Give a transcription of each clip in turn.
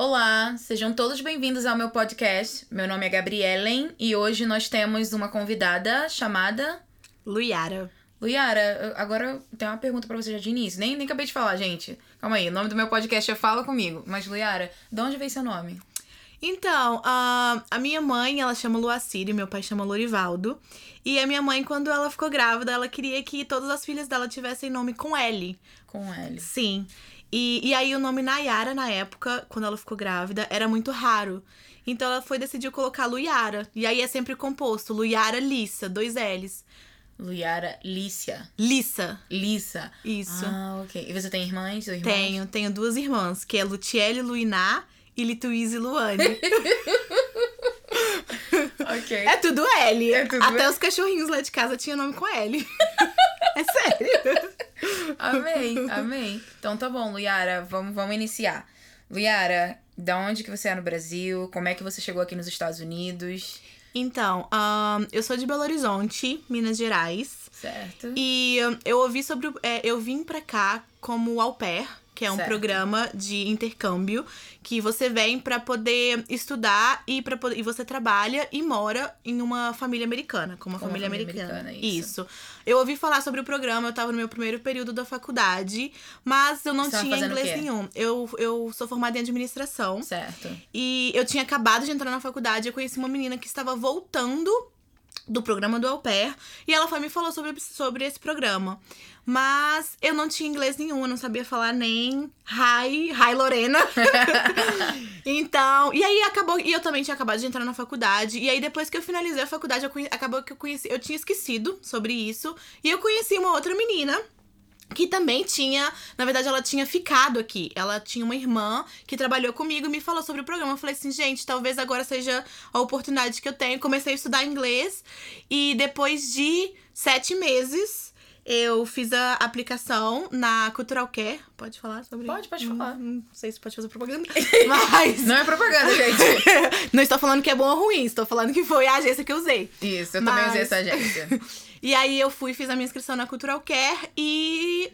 Olá, sejam todos bem-vindos ao meu podcast. Meu nome é Gabrielen e hoje nós temos uma convidada chamada Luiara. Luiara. Agora eu tenho uma pergunta para você já de início. Nem, nem acabei de falar, gente. Calma aí, o nome do meu podcast é Fala Comigo. Mas, Luiara, de onde veio seu nome? Então, a, a minha mãe, ela chama Luacir e meu pai chama Lorivaldo. E a minha mãe, quando ela ficou grávida, ela queria que todas as filhas dela tivessem nome com L. Com L. Sim. E, e aí o nome Nayara, na época, quando ela ficou grávida, era muito raro. Então ela foi decidiu colocar Luiara. E aí é sempre composto, Luiara Lissa, dois L's. Luiara Lícia. Lissa. Lissa. Isso. Ah, ok. E você tem irmãs ou irmãos? Tenho, tenho duas irmãs, que é Lutiele Luiná e Lituíse Luane. ok. É tudo L. É tudo Até L. os cachorrinhos lá de casa tinham nome com L. é sério. Amei, amei. Então tá bom, Luiara, vamos, vamos iniciar. Luiara, da onde que você é no Brasil? Como é que você chegou aqui nos Estados Unidos? Então, ahn, eu sou de Belo Horizonte, Minas Gerais. Certo. E eu ouvi sobre. é, eu vim pra cá como au pair, que é um Certo. programa de intercâmbio que você vem pra poder estudar e para e você trabalha e mora em uma família americana, com uma família, família americana. americana, isso. Eu ouvi falar sobre o programa, eu tava no meu primeiro período da faculdade, mas eu não Você tinha inglês nenhum. Eu, eu sou formada em administração. Certo. E eu tinha acabado de entrar na faculdade, eu conheci uma menina que estava voltando do programa do Au Pair, e ela foi me falou sobre, sobre esse programa. Mas eu não tinha inglês nenhum, eu não sabia falar nem hi, hi Lorena. então, e aí acabou, e eu também tinha acabado de entrar na faculdade, e aí depois que eu finalizei a faculdade, eu conhe- acabou que eu conheci, eu tinha esquecido sobre isso, e eu conheci uma outra menina que também tinha, na verdade, ela tinha ficado aqui. Ela tinha uma irmã que trabalhou comigo e me falou sobre o programa. Eu falei assim, gente, talvez agora seja a oportunidade que eu tenho. Comecei a estudar inglês e depois de sete meses eu fiz a aplicação na Cultural Care. Pode falar sobre Pode, pode Hum, falar. Não sei se pode fazer propaganda. Mas. Não é propaganda, gente. Não estou falando que é bom ou ruim, estou falando que foi a agência que eu usei. Isso, eu também Mas- usei essa agência. E aí eu fui, fiz a minha inscrição na Cultural Care e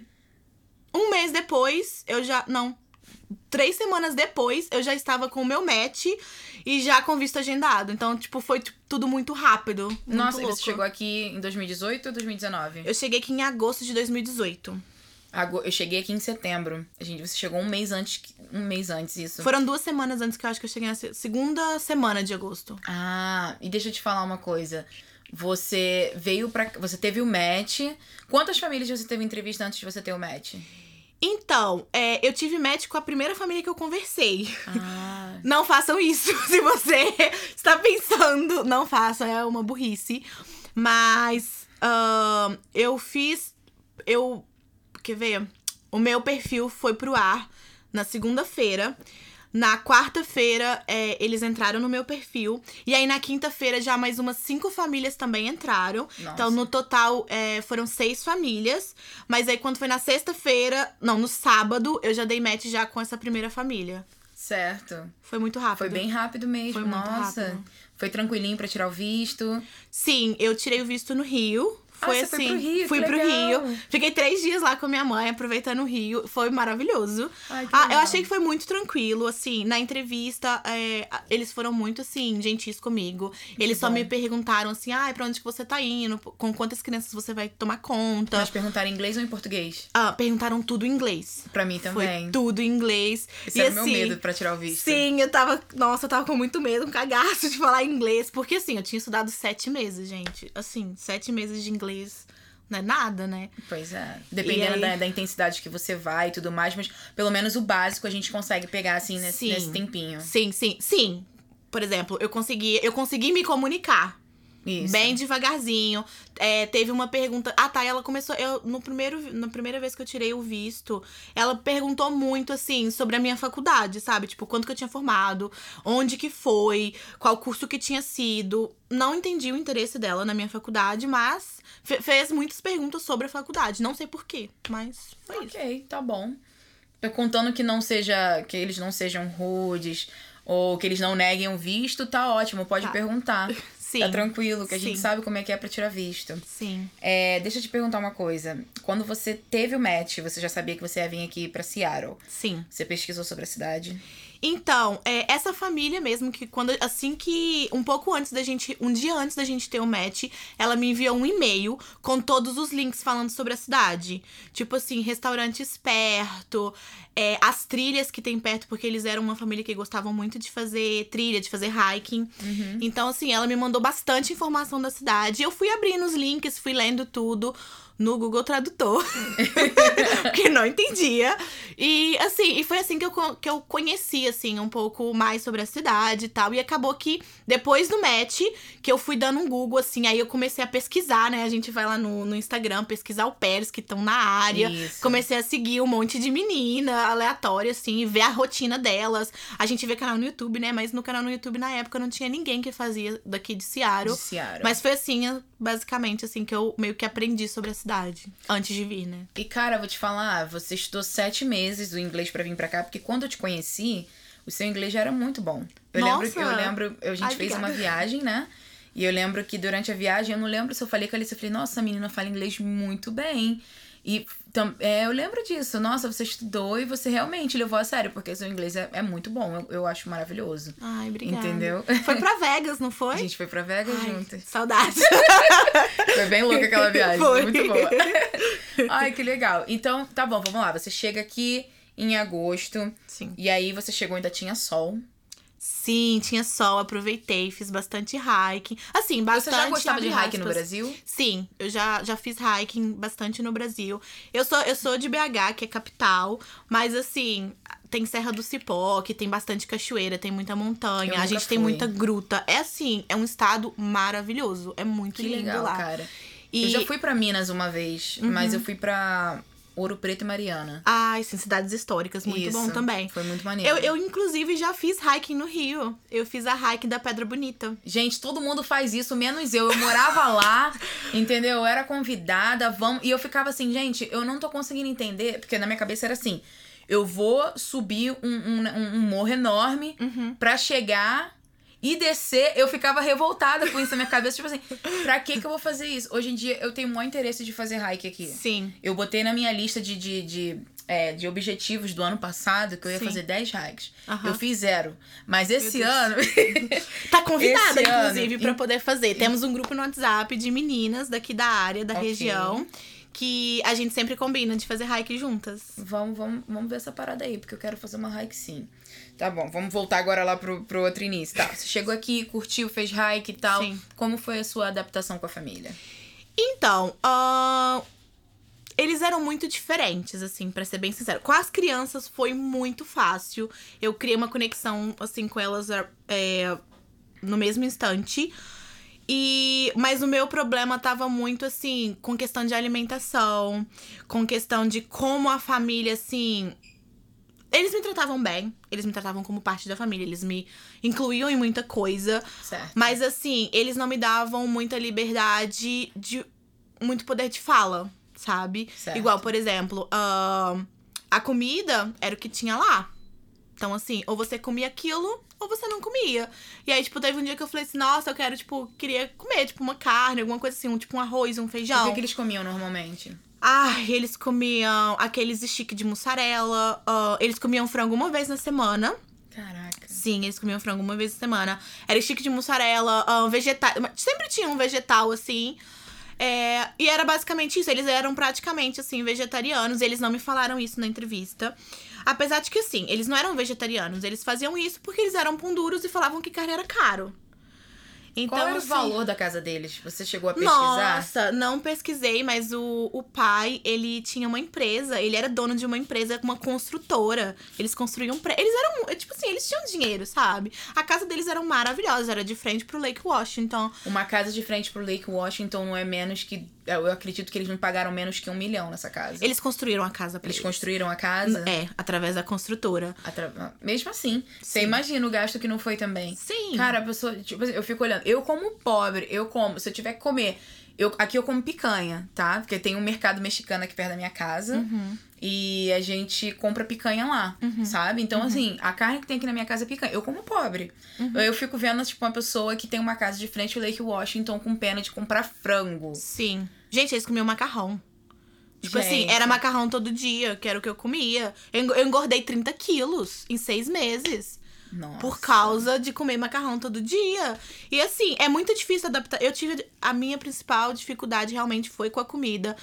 um mês depois, eu já. Não. Três semanas depois, eu já estava com o meu match e já com visto agendado. Então, tipo, foi tudo muito rápido. muito Nossa, e louco. você chegou aqui em 2018 ou 2019? Eu cheguei aqui em agosto de 2018. Ago- Eu cheguei aqui em setembro. A gente, você chegou um mês antes, um mês antes isso. Foram duas semanas antes que eu acho que eu cheguei na se- segunda semana de agosto. Ah, e deixa eu te falar uma coisa. Você veio pra. Você teve o match. Quantas famílias você teve entrevista antes de você ter o match? Então, é, eu tive match com a primeira família que eu conversei. Ah. Não façam isso. Se você está pensando, não façam, é uma burrice. Mas ahn, eu fiz. Eu. Quer ver? O meu perfil foi pro ar na segunda-feira. Na quarta-feira, é, eles entraram no meu perfil. E aí, na quinta-feira, já mais umas cinco famílias também entraram. Nossa. Então, no total, é, foram seis famílias. Mas aí, quando foi na sexta-feira, não, no sábado, eu já dei match já com essa primeira família. Certo. Foi muito rápido. Foi bem rápido mesmo. Foi Nossa. rápido. Foi tranquilinho pra tirar o visto. Sim, eu tirei o visto no Rio. Ah, Foi você assim. foi pro Rio, fui que pro. Rio. Fiquei três dias lá com a minha mãe, aproveitando o Rio. Foi maravilhoso. Ai, que Ah, eu achei que foi muito tranquilo, assim. Na entrevista, é, eles foram muito, assim, gentis comigo. Eles só bom. me perguntaram, assim, ah, pra onde que você tá indo? Com quantas crianças você vai tomar conta? Mas perguntaram em inglês ou em português? Ah, perguntaram tudo em inglês. Pra mim também. Foi tudo em inglês. Esse e era o meu assim, medo pra tirar o visto. Sim, eu tava. Nossa, eu tava com muito medo, um cagaço de falar inglês. Porque assim, eu tinha estudado sete meses, gente. Assim, sete meses de inglês não é nada, né? Pois é. Dependendo aí- da, da intensidade que você vai e tudo mais, mas pelo menos o básico a gente consegue pegar assim nesse, Sim. nesse tempinho. Sim, sim, sim. Por exemplo, eu consegui, eu consegui me comunicar. Isso. Bem devagarzinho. É, teve uma pergunta. Ah, tá. Ela começou. Eu, no primeiro, na primeira vez que eu tirei o visto, ela perguntou muito, assim, sobre a minha faculdade, sabe? Tipo, quanto que eu tinha formado, onde que foi, qual curso que tinha sido. Não entendi o interesse dela na minha faculdade, mas fe- fez muitas perguntas sobre a faculdade. Não sei porquê, mas foi isso. Ok, tá bom. Contando que não seja. que eles não sejam rudes ou que eles não neguem o visto, tá ótimo, pode Tá. perguntar. Sim. Tá tranquilo, que a gente Sim. sabe como é que é pra tirar visto. Sim. É, deixa eu te perguntar uma coisa. Quando você teve o match, você já sabia que você ia vir aqui pra Seattle. Sim. Você pesquisou sobre a cidade? Então, é, essa família mesmo, que quando. Assim que. Um pouco antes da gente. Um dia antes da gente ter o match, ela me enviou um e-mail com todos os links falando sobre a cidade. Tipo assim, restaurantes perto, é, as trilhas que tem perto, porque eles eram uma família que gostavam muito de fazer trilha, de fazer hiking. Então, assim, ela me mandou bastante informação da cidade. Eu fui abrindo os links, fui lendo tudo no Google Tradutor. porque não entendia. E assim, e foi assim que eu, que eu conheci, assim, um pouco mais sobre a cidade e tal. E acabou que depois do match, que eu fui dando um Google, assim, aí eu comecei a pesquisar, né? A gente vai lá no, no Instagram pesquisar o pairs que estão na área. Isso. Comecei a seguir um monte de menina aleatória, assim, e ver a rotina delas. A gente vê canal no YouTube, né? Mas no canal no YouTube, na época, não tinha ninguém que fazia daqui de Seattle. De Seattle. Mas foi assim, basicamente, assim, que eu meio que aprendi sobre a cidade. Antes de vir, né? E, cara, vou te falar, você estudou sete meses o inglês pra vir pra cá, porque quando eu te conheci, o seu inglês já era muito bom. Eu Nossa! lembro, eu lembro, a gente Ai, fez uma obrigada. viagem, né? E eu lembro que durante a viagem, eu não lembro se eu falei com a Alice, eu falei, nossa, a menina fala inglês muito bem. E tam- é, eu lembro disso. Nossa, você estudou e você realmente levou a sério, porque seu inglês é, é muito bom. Eu, eu acho maravilhoso. Ai, obrigada. Entendeu? Foi pra Vegas, não foi? A gente foi pra Vegas Ai, juntas. Saudade. Foi bem louca aquela viagem. Foi. Muito boa. Ai, que legal. Então, tá bom, vamos lá. Você chega aqui em agosto. Sim. E aí você chegou ainda tinha sol. Sim, tinha sol, aproveitei, fiz bastante hiking. Assim, bastante. Você já gostava de hiking no. Brasil? Sim, eu já, já fiz hiking bastante no Brasil. Eu sou, eu sou de BH, que é capital, mas assim, tem Serra do Cipó, que tem bastante cachoeira, tem muita montanha, a gente tem fui. muita gruta. É assim, é um estado maravilhoso, é muito Que lindo legal, lá. cara. E... Eu já fui pra Minas uma vez, mas eu fui pra Ouro Preto e Mariana. Ai, sim, cidades históricas, muito Isso. bom também. Foi muito maneiro. Eu, eu, inclusive, já fiz hiking no Rio. Eu fiz a hiking da Pedra Bonita. Gente, todo mundo faz isso, menos eu. Eu morava lá, entendeu? Eu era convidada, vamos. E eu ficava assim, gente, eu não tô conseguindo entender, porque na minha cabeça era assim: eu vou subir um, um, um morro enorme pra chegar e descer. Eu ficava revoltada com isso na minha cabeça, tipo assim, pra que que eu vou fazer isso? Hoje em dia eu tenho o maior interesse de fazer hike aqui. Sim. Eu botei na minha lista de, de, de, é, de objetivos do ano passado que eu ia Sim. fazer 10 hikes. Aham. Eu fiz zero. Mas esse ano. Tá convidada, Esse ano, inclusive, pra em- poder fazer. Temos um grupo no WhatsApp de meninas daqui da área, da Ok. região, que a gente sempre combina de fazer hike juntas. Vamos, vamos, vamos ver essa parada aí, porque eu quero fazer uma hike sim. Tá bom, vamos voltar agora lá pro, pro outro início. Tá, você chegou aqui, curtiu, fez hike e tal. Sim. Como foi a sua adaptação com a família? Então, ahn, eles eram muito diferentes, assim, pra ser bem sincero. Com as crianças foi muito fácil. Eu criei uma conexão, assim, com elas é, no mesmo instante. E, mas o meu problema tava muito assim, com questão de alimentação, com questão de como a família, assim. Eles me tratavam bem, eles me tratavam como parte da família, eles me incluíam em muita coisa. Certo. Mas assim, eles não me davam muita liberdade de muito poder de fala, sabe? Certo. Igual, por exemplo, ahn, a comida era o que tinha lá. Então, assim, ou você comia aquilo, ou você não comia. E aí, tipo, teve um dia que eu falei assim, nossa, eu quero, tipo, queria comer, tipo, uma carne, alguma coisa assim, um, tipo um arroz, um O feijão. que, que eles comiam normalmente? Ai, eles comiam aqueles stick de mussarela. ah, eles comiam frango uma vez na semana. Caraca. Sim, eles comiam frango uma vez na semana. Era stick de mussarela, ah, vegetal. Sempre tinha um vegetal, assim. É, e era basicamente isso. Eles eram praticamente, assim, vegetarianos. Eles não me falaram isso na entrevista. Apesar de que, assim, eles não eram vegetarianos. Eles faziam isso porque eles eram pão duros e falavam que carne era caro. Então, Qual era assim, o valor da casa deles? Você chegou a pesquisar? nossa, não pesquisei, mas o, o pai, ele tinha uma empresa, ele era dono de uma empresa, uma construtora. Eles construíam pré Eles eram, tipo assim, eles tinham dinheiro, sabe? A casa deles era maravilhosa, era de frente pro Lake Washington. Uma casa de frente pro Lake Washington não é menos que. Eu acredito que eles não pagaram menos que um milhão nessa casa. Eles construíram a casa pra Eles eles. construíram a casa. É, através da construtora. Atra- Mesmo assim, você Sim. imagina o gasto que não foi também. Sim. Cara, a pessoa, tipo assim, eu fico olhando, eu como pobre, eu como, se eu tiver que comer Eu, aqui eu como picanha, tá? Porque tem um mercado mexicano aqui perto da minha casa. Uhum. E a gente compra picanha lá, sabe? Então, assim, a carne que tem aqui na minha casa é picanha. Eu como pobre. Uhum. Eu fico vendo, tipo, uma pessoa que tem uma casa de frente ao Lake Washington com pena de comprar frango. Sim. Gente, eles comiam macarrão. Tipo assim, Gente. era macarrão todo dia, que era o que eu comia. Eu eu engordei 30 quilos em seis meses. Nossa. Por causa de comer macarrão todo dia. E assim, é muito difícil adaptar. Eu tive. A minha principal dificuldade realmente foi com a comida.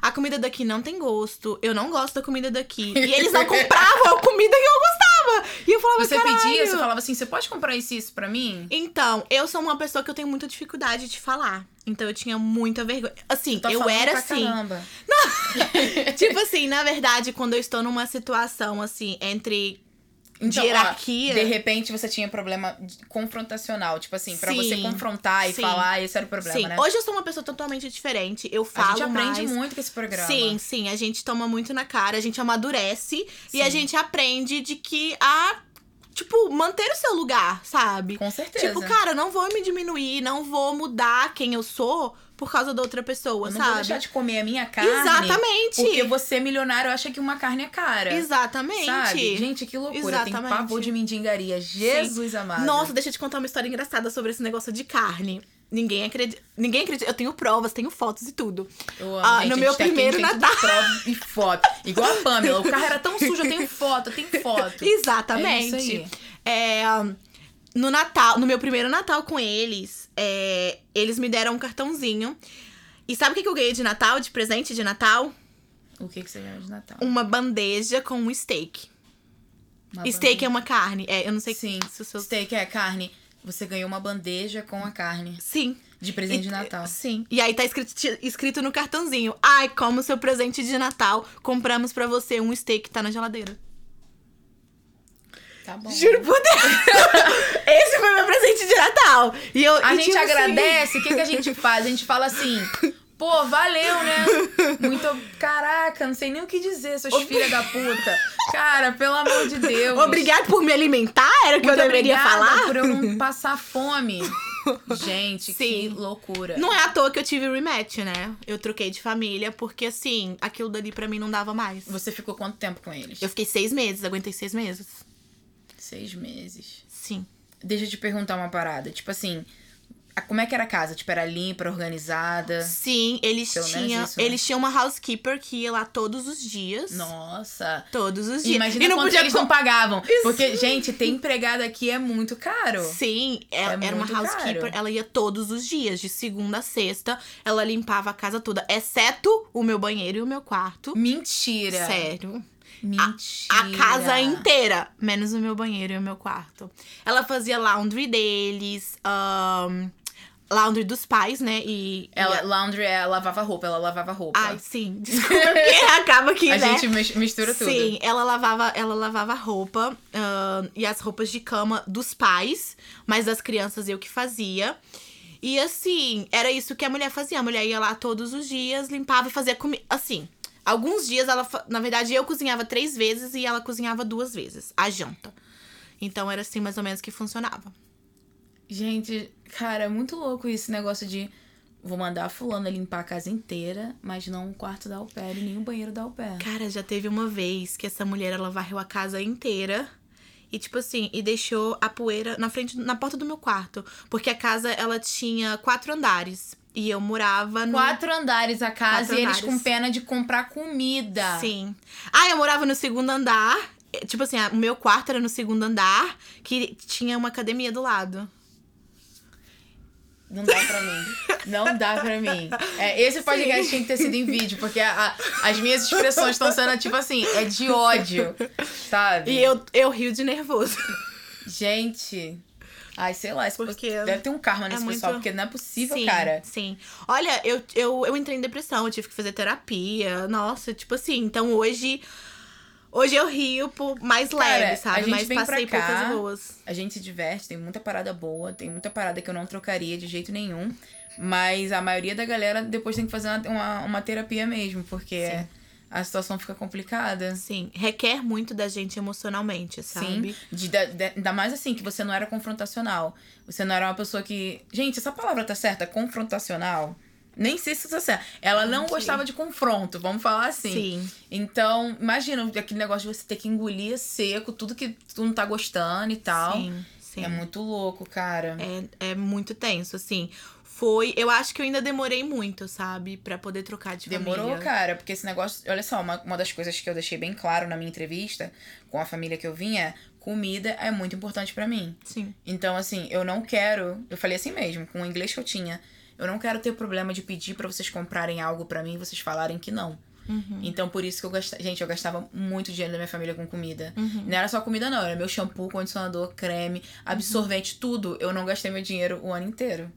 A comida daqui não tem gosto. Eu não gosto da comida daqui. E eles não compravam a comida que eu gostava. E eu falava, Você Caralho. pedia, você falava assim, você pode comprar isso e isso pra mim? Então, eu sou uma pessoa que eu tenho muita dificuldade de falar. Então eu tinha muita vergonha. Assim, Tá eu falando era assim. Caramba. tipo assim, na verdade, quando eu estou numa situação assim, entre Então, de ó, hierarquia. de repente você tinha problema confrontacional. Tipo assim, pra você Sim. confrontar e Sim. falar, esse era o problema, sim, né? hoje eu sou uma pessoa totalmente diferente. Eu falo a gente aprende mais. muito com esse programa. Sim, sim, a gente toma muito na cara, a gente amadurece e a Sim. gente aprende de que a tipo manter o seu lugar, sabe? Com certeza. Tipo, cara, não vou me diminuir, não vou mudar quem eu sou por causa da outra pessoa, eu não vou sabe? deixar de comer a minha carne. Exatamente. Porque você, milionário, acha que uma carne é cara. Exatamente. Sabe? Gente, que loucura. Tem Exatamente. pavor de mendigaria. Jesus amado. Nossa, deixa eu te contar uma história engraçada sobre esse negócio de carne. Ninguém acredita. Ninguém acredita. Eu tenho provas, tenho fotos e tudo. Eu amo, Ah, gente, no meu tem- primeiro tem Natal. prova e foto. Igual a Pamela. O carro era tão sujo, eu tenho foto, eu tenho foto. Exatamente. É. É, no Natal, no meu primeiro Natal com eles, é, eles me deram um cartãozinho. E sabe o que que eu ganhei de Natal, de presente de Natal? O que, que você ganhou de Natal? Uma bandeja com um steak. Uma steak é uma carne. É, eu não sei Sim, se o seu. steak é carne. Você ganhou uma bandeja com a carne Sim. de presente de E- Natal. Sim. E aí tá escrito, escrito no cartãozinho. Ai, como seu presente de Natal, compramos pra você um steak que tá na geladeira. Tá bom. Juro por Deus. Esse foi meu presente de Natal. E eu, A e, gente tipo assim, agradece, o que, que a gente faz? A gente fala assim, pô, valeu, né? Muito. Caraca, não sei nem o que dizer, seus filhos da puta. Cara, pelo amor de Deus. Obrigado por me alimentar, era o que Muito eu deveria falar. por eu não passar fome. Gente, que Sim. loucura. Não é à toa que eu tive rematch, né? Eu troquei de família, porque assim, aquilo dali pra mim não dava mais. Você ficou quanto tempo com eles? Eu fiquei seis meses, aguentei seis meses. Seis meses. Sim. Deixa eu te perguntar uma parada. Tipo assim, a- como é que era a casa? Tipo, era limpa, organizada? Sim, eles Pelo tinham. isso, né? Eles tinham uma housekeeper que ia lá todos os dias. Nossa. Todos os dias. Imagina e não quanto podia eles não pagavam. Porque, gente, ter empregada aqui é muito caro. Sim, ela É era uma housekeeper. caro. Ela ia todos os dias, de segunda a sexta. Ela limpava a casa toda, exceto o meu banheiro e o meu quarto. Mentira. Sério. Mentira. A casa inteira, menos o meu banheiro e o meu quarto. Ela fazia laundry deles, ahn, laundry dos pais, né? E. Ela, e a- laundry, ela lavava roupa, ela lavava roupa. Ai, sim. Desculpa, porque acaba aqui, a né? gente mis- mistura tudo. Sim, ela lavava, ela lavava roupa e as roupas de cama dos pais, mas das crianças eu que fazia. E assim, era isso que a mulher fazia. A mulher ia lá todos os dias, limpava e fazia comida. Assim, alguns dias ela. Na verdade, eu cozinhava três vezes e ela cozinhava duas vezes a janta. Então era assim mais ou menos que funcionava. Gente, cara, é muito louco esse negócio de vou mandar a fulana limpar a casa inteira, mas não o quarto da pair e nem o banheiro da pair. Cara, já teve uma vez que essa mulher ela varreu a casa inteira. E tipo assim, e deixou a poeira na frente, na porta do meu quarto. Porque a casa, ela tinha quatro andares. E eu morava no. Quatro andares a casa Quatro e eles andares. com pena de comprar comida. Sim. Ah, eu morava no segundo andar. Eh, Tipo assim, o meu quarto era no segundo andar, que tinha uma academia do lado. Não dá pra mim. Não dá pra mim. É, esse podcast tinha que ter sido em vídeo, porque a- a- as minhas expressões estão sendo, tipo assim, é de ódio. Sabe? E eu, eu rio de nervoso. Gente. Ai, sei lá, esse Porque deve ter um karma nesse é pessoal, muito- porque não é possível, sim, cara. Sim. Olha, eu, eu, eu entrei em depressão, eu tive que fazer terapia. Nossa, tipo assim, então hoje. Hoje eu rio por mais Cara, leve, a sabe? gente Mas passei cá, poucas boas. A gente se diverte, tem muita parada boa, tem muita parada que eu não trocaria de jeito nenhum. Mas a maioria da galera depois tem que fazer uma, uma, uma terapia mesmo, porque Sim. A situação fica complicada. Sim, requer muito da gente emocionalmente, sabe? Sim. De, da- da- ainda mais assim, que você não era confrontacional. Você não era uma pessoa que. Gente, essa palavra tá certa? Confrontacional? Nem sei se isso é certo. Ela não sei. gostava de confronto, vamos falar assim. Sim. Então, imagina aquele negócio de você ter que engolir seco tudo que tu não tá gostando e tal. Sim, sim. É muito louco, cara. É, é muito tenso, assim. Foi. Eu acho que eu ainda demorei muito, sabe? Pra poder trocar de Demorou, família. cara, porque esse negócio. Olha só, uma, uma das coisas que eu deixei bem claro na minha entrevista com a família que eu vinha é: comida é muito importante pra mim. Sim. Então, assim, eu não quero. Eu falei assim mesmo, com o inglês que eu tinha. Eu não quero ter problema de pedir pra vocês comprarem algo pra mim e vocês falarem que não. Uhum. Então, por isso que eu gastava. Gente, eu gastava muito dinheiro da minha família com comida. Uhum. Não era só comida, não. Era meu shampoo, condicionador, creme, absorvente, tudo. Eu não gastei meu dinheiro o ano inteiro.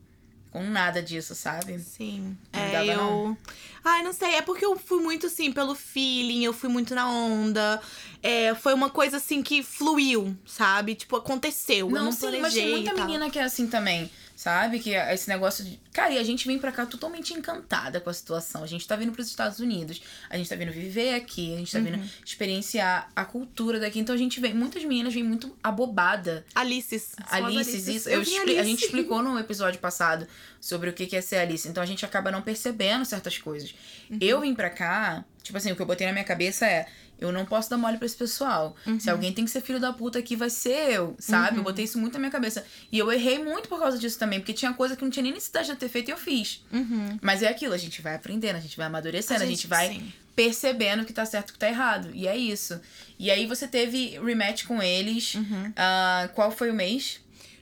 Com nada disso, sabe? Sim. Não é, eu. não? Ai, não sei. É porque eu fui muito assim, pelo feeling, eu fui muito na onda. É, foi uma coisa assim que fluiu, sabe? Tipo, aconteceu. eu não sim, mas tem muita menina que é assim também, sabe? Que é esse negócio de. Cara, e a gente vem pra cá totalmente encantada com a situação. A gente tá vindo pros Estados Unidos, a gente tá vindo viver aqui, a gente tá Uhum. vindo experienciar a cultura daqui. Então a gente vem. Muitas meninas vêm muito abobada. Alices. Alices, isso. Eu vi expli- a Alice. gente explicou no episódio passado sobre o que é ser Alice. Então a gente acaba não percebendo certas coisas. Uhum. Eu vim pra cá, tipo assim, o que eu botei na minha cabeça é. Eu não posso dar mole pra esse pessoal. Uhum. Se alguém tem que ser filho da puta aqui, vai ser eu, sabe? Eu botei isso muito na minha cabeça. E eu errei muito por causa disso também, porque tinha coisa que não tinha nem necessidade de eu ter feito e eu fiz. Uhum. Mas é aquilo, a gente vai aprendendo, a gente vai amadurecendo, a gente, gente- vai sim. percebendo o que tá certo e o que tá errado. E é isso. E aí você teve rematch com eles. Uhum. Ah, qual foi o mês?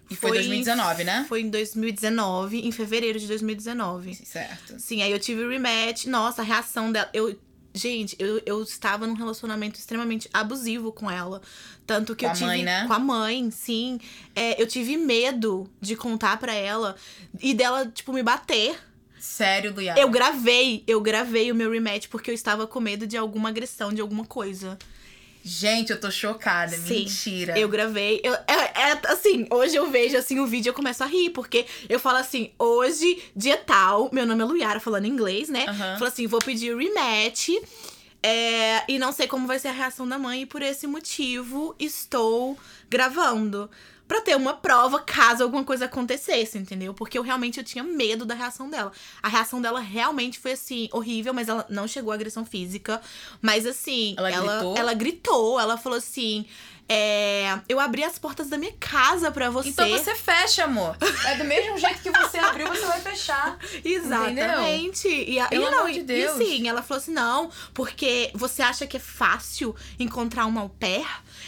E foi, 2019, né? Foi em 2019, em fevereiro de 2019. Certo. Sim, aí eu tive o rematch. Nossa, a reação dela. Eu, gente, eu, eu estava num relacionamento extremamente abusivo com ela. Tanto que Com eu a tive. mãe, né? Com a mãe, sim. É, eu tive medo de contar pra ela e dela, tipo, me bater. Sério, Luia. Eu gravei, eu gravei o meu rematch porque eu estava com medo de alguma agressão, de alguma coisa. Gente, eu tô chocada. Sim, Mentira. Eu gravei. Eu, é, é, assim, hoje eu vejo assim o vídeo e eu começo a rir, porque eu falo assim, hoje, dia tal, meu nome é Luiara, falando inglês, né? Aham. Falo assim, vou pedir rematch. é, e não sei como vai ser a reação da mãe, e por esse motivo estou gravando. Pra ter uma prova caso alguma coisa acontecesse, entendeu? Porque eu realmente eu tinha medo da reação dela. A reação dela realmente foi assim, horrível, mas ela não chegou à agressão física. Mas assim, Ela ela, gritou? ela gritou, ela falou assim: é, eu abri as portas da minha casa pra você. Então você fecha, amor. É do mesmo jeito que você abriu, você vai fechar. Exatamente. E, a, Pelo e, não, amor de Deus. E sim, ela falou assim: não, porque você acha que é fácil encontrar uma au pair?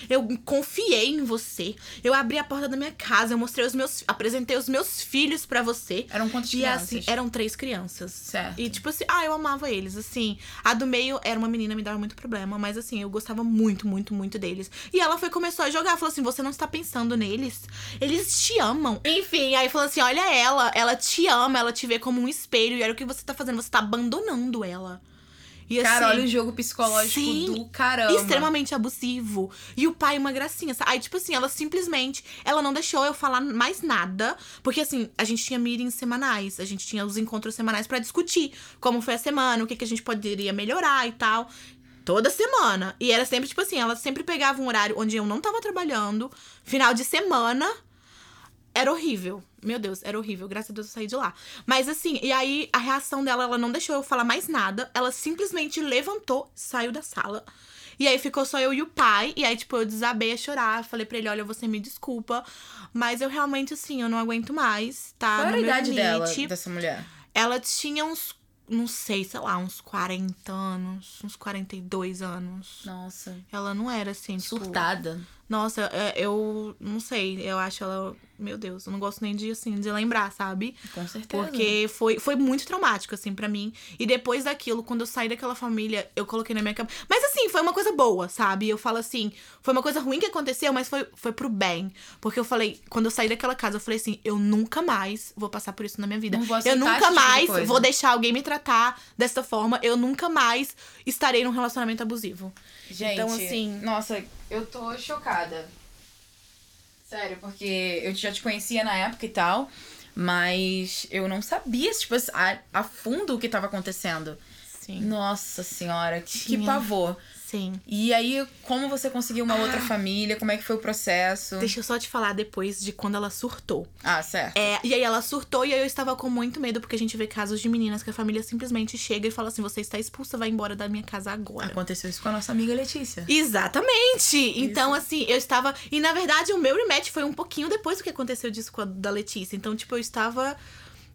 Eu confiei em você. Eu abri a porta da minha casa, eu mostrei os meus. apresentei os meus filhos pra você. Eram quantas E crianças? assim, eram três crianças. Certo. E tipo assim, ah, eu amava eles, assim. A do meio era uma menina, me dava muito problema, mas assim, eu gostava muito, muito, muito deles. E ela foi, começou a jogar, falou assim: você não está pensando neles? Eles te amam. Enfim, aí falou assim: olha ela, ela te ama, ela te vê como um espelho, e olha o que você tá fazendo, você tá abandonando ela. E Cara, assim, olha o jogo psicológico sim, do caramba. extremamente abusivo. E o pai, uma gracinha. Aí, tipo assim, ela simplesmente. Ela não deixou eu falar mais nada. Porque, assim, a gente tinha meetings semanais. A gente tinha os encontros semanais pra discutir como foi a semana, o que, que a gente poderia melhorar e tal. Toda semana. E era sempre, tipo assim, ela sempre pegava um horário onde eu não tava trabalhando. Final de semana. Era horrível. Meu Deus, era horrível. Graças a Deus eu saí de lá. Mas assim, e aí a reação dela, ela não deixou eu falar mais nada. Ela simplesmente levantou, saiu da sala. E aí ficou só eu e o pai. E aí, tipo, eu desabei a chorar. Falei pra ele: olha, você me desculpa. Mas eu realmente, assim, eu não aguento mais, tá? Qual era a idade dela, limite. dessa mulher? Ela tinha uns, não sei, sei lá, uns 40 anos, uns 42 anos. Nossa. Ela não era assim, tipo. Surtada. Nossa, é, eu não sei, eu acho ela. Meu Deus, eu não gosto nem de assim, de lembrar, sabe? Com certeza. Porque foi, foi muito traumático, assim, pra mim. E depois daquilo, quando eu saí daquela família, eu coloquei na minha cabeça. Mas assim, foi uma coisa boa, sabe? Eu falo assim, foi uma coisa ruim que aconteceu, mas foi, foi pro bem. Porque eu falei, quando eu saí daquela casa, eu falei assim, eu nunca mais vou passar por isso na minha vida. Eu nunca tipo de mais vou deixar alguém me tratar dessa forma. Eu nunca mais estarei num relacionamento abusivo. Gente, Então, assim- Nossa, eu tô chocada. Sério, porque eu já te conhecia na época e tal, mas eu não sabia, tipo, a, a fundo o que tava acontecendo. Sim. Nossa senhora, que, que pavor. Sim. E aí, como você conseguiu uma outra família? Como é que foi o processo? Deixa eu só te falar depois de quando ela surtou. Ah, certo. É, e aí ela surtou e aí eu estava com muito medo, porque a gente vê casos de meninas que a família simplesmente chega e fala assim: você está expulsa, vai embora da minha casa agora. Aconteceu isso com a nossa amiga Letícia. Exatamente! Então, assim, eu estava. E na verdade, o meu rematch foi um pouquinho depois do que aconteceu disso com a da Letícia. Então, tipo, eu estava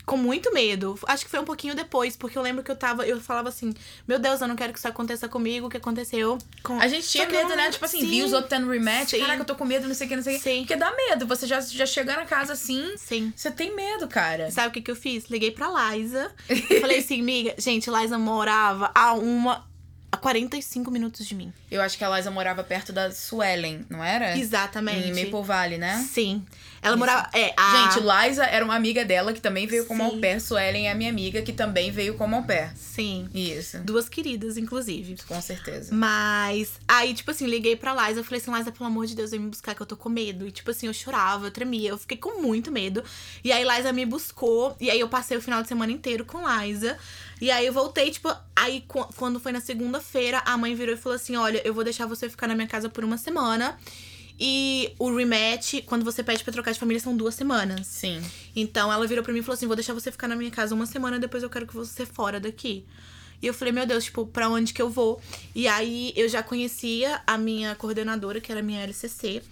com muito medo. Acho que foi um pouquinho depois, porque eu lembro que eu tava. Eu falava assim: Meu Deus, eu não quero que isso aconteça comigo, o que aconteceu com. A gente tinha medo, né? Tipo assim, Sim. vi os outros tendo rematch. Sim. Caraca, eu tô com medo, não sei o que, não sei o que. Porque dá medo. Você já, já chega na casa assim, Sim. você tem medo, cara. Sabe o que, que eu fiz? Liguei pra Liza. e falei assim, amiga, gente, Liza morava a uma. a 45 minutos de mim. Eu acho que a Liza morava perto da Suelen, não era? Exatamente. Em Maple Valley, né? Sim. Ela Isso. morava. É, a... Gente, Liza era uma amiga dela que também veio como Sim. au pair. Suelen é a minha amiga que também veio como au pair. Sim. Isso, Duas queridas, inclusive. com certeza. Mas, aí, tipo assim, liguei pra Liza. Falei assim, Liza, pelo amor de Deus, vem me buscar que eu tô com medo. E, tipo assim, eu chorava, eu tremia. Eu fiquei com muito medo. E aí, Liza me buscou. E aí, eu passei o final de semana inteiro com Liza. E aí, eu voltei, tipo... Aí, qu- quando foi na segunda-feira, a mãe virou e falou assim, olha, eu vou deixar você ficar na minha casa por uma semana. E o rematch, quando você pede pra trocar de família, são duas semanas. Sim. Então ela virou pra mim e falou assim: vou deixar você ficar na minha casa uma semana, depois eu quero que você fora daqui. E eu falei, meu Deus, tipo, pra onde que eu vou? E aí eu já conhecia a minha coordenadora, que era a minha LCC.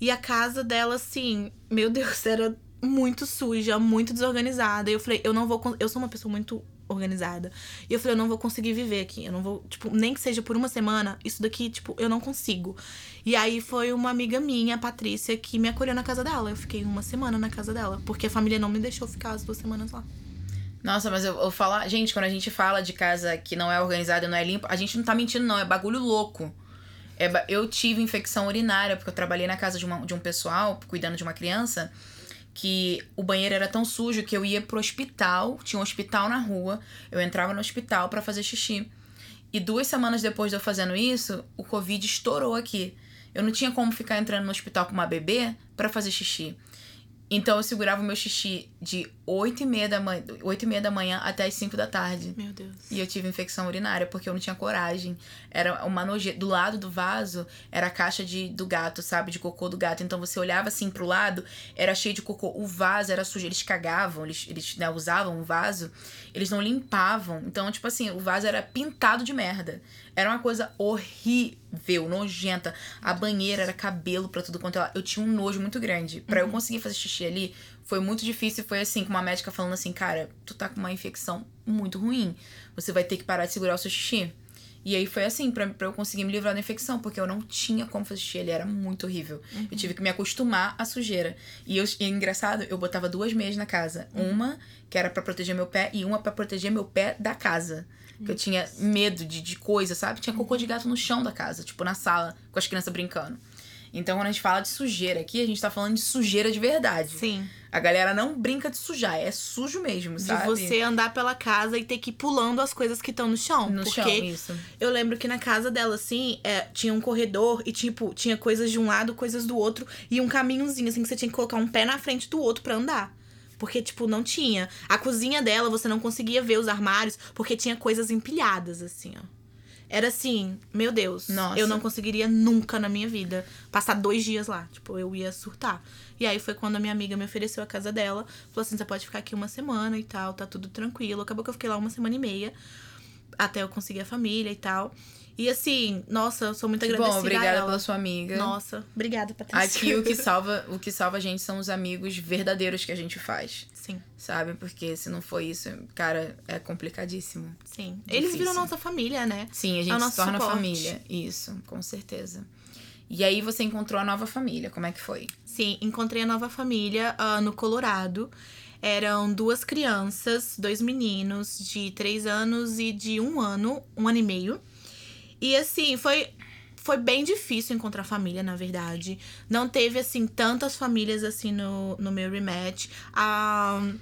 E a casa dela, assim, meu Deus, era muito suja, muito desorganizada. E eu falei, eu não vou. Eu sou uma pessoa muito organizada. E eu falei, eu não vou conseguir viver aqui. Eu não vou, tipo, nem que seja por uma semana, isso daqui, tipo, eu não consigo. E aí foi uma amiga minha, a Patrícia, que me acolheu na casa dela. Eu fiquei uma semana na casa dela, porque a família não me deixou ficar as duas semanas lá. Nossa, mas eu, eu falar. Gente, quando a gente fala de casa que não é organizada não é limpa, a gente não tá mentindo, não. É bagulho louco. É eu tive infecção urinária, porque eu trabalhei na casa de, uma- de um pessoal, cuidando de uma criança, que o banheiro era tão sujo que eu ia pro hospital, tinha um hospital na rua, eu entrava no hospital pra fazer xixi. E duas semanas depois de eu fazendo isso, o Covid estourou aqui. Eu não tinha como ficar entrando no hospital com uma bebê pra fazer xixi. Então eu segurava o meu xixi de 8 e meia da manhã, 8 e meia da manhã até as 5 da tarde. Meu Deus. E eu tive infecção urinária porque eu não tinha coragem. Era uma noje... Do lado do vaso era a caixa de, do gato, sabe? De cocô do gato. Então você olhava assim pro lado, era cheio de cocô. O vaso era sujo. Eles cagavam, eles, eles né, usavam o vaso, eles não limpavam. Então, tipo assim, o vaso era pintado de merda. Era uma coisa horrível, nojenta. A banheira era cabelo pra tudo quanto é lado. Eu tinha um nojo muito grande. Pra eu conseguir fazer xixi ali, foi muito difícil. Foi assim, com uma médica falando assim, cara, tu tá com uma infecção muito ruim. Você vai ter que parar de segurar o seu xixi. E aí foi assim, pra, pra eu conseguir me livrar da infecção, porque eu não tinha como fazer xixi, ele era muito horrível. Eu tive que me acostumar à sujeira. E, eu, e é engraçado, eu botava duas meias na casa. Uma que era pra proteger meu pé e uma pra proteger meu pé da casa. Que eu tinha medo de, de coisa, sabe? Tinha cocô de gato no chão da casa, tipo na sala, com as crianças brincando. Então, quando a gente fala de sujeira aqui, a gente tá falando de sujeira de verdade. Sim. A galera não brinca de sujar, é sujo mesmo, De sabe? você andar pela casa e ter que ir pulando as coisas que estão no chão. No porque chão, isso. eu lembro que na casa dela, assim, é, tinha um corredor e, tipo, tinha coisas de um lado, coisas do outro. E um caminhozinho, assim, que você tinha que colocar um pé na frente do outro pra andar. Porque, tipo, não tinha. A cozinha dela, você não conseguia ver os armários, porque tinha coisas empilhadas, assim, ó. Era assim, meu Deus. Nossa. Eu não conseguiria nunca na minha vida passar dois dias lá. Tipo, eu ia surtar. E aí foi quando a minha amiga me ofereceu a casa dela. Falou assim: você pode ficar aqui uma semana e tal, tá tudo tranquilo. Acabou que eu fiquei lá uma semana e meia. Até eu conseguir a família e tal. E assim, nossa, eu sou muito Que agradecida. bom, obrigada ela. pela sua amiga. Nossa, obrigada, Patrícia. Aqui o que salva, o que salva a gente são os amigos verdadeiros que a gente faz, Sim, sabe? Porque se não for isso, cara, é complicadíssimo. sim. Eles viram Difícil. nossa família, né? Sim, a É gente se nosso torna suporte. família. Isso, com certeza. E aí você encontrou a nova família, como é que foi? Sim, encontrei a nova família ah, no Colorado. Eram duas crianças, dois meninos de três anos e de um ano, um ano e meio. E assim, foi, foi bem difícil encontrar família, na verdade. Não teve, assim, tantas famílias assim no, no meu rematch. Ah,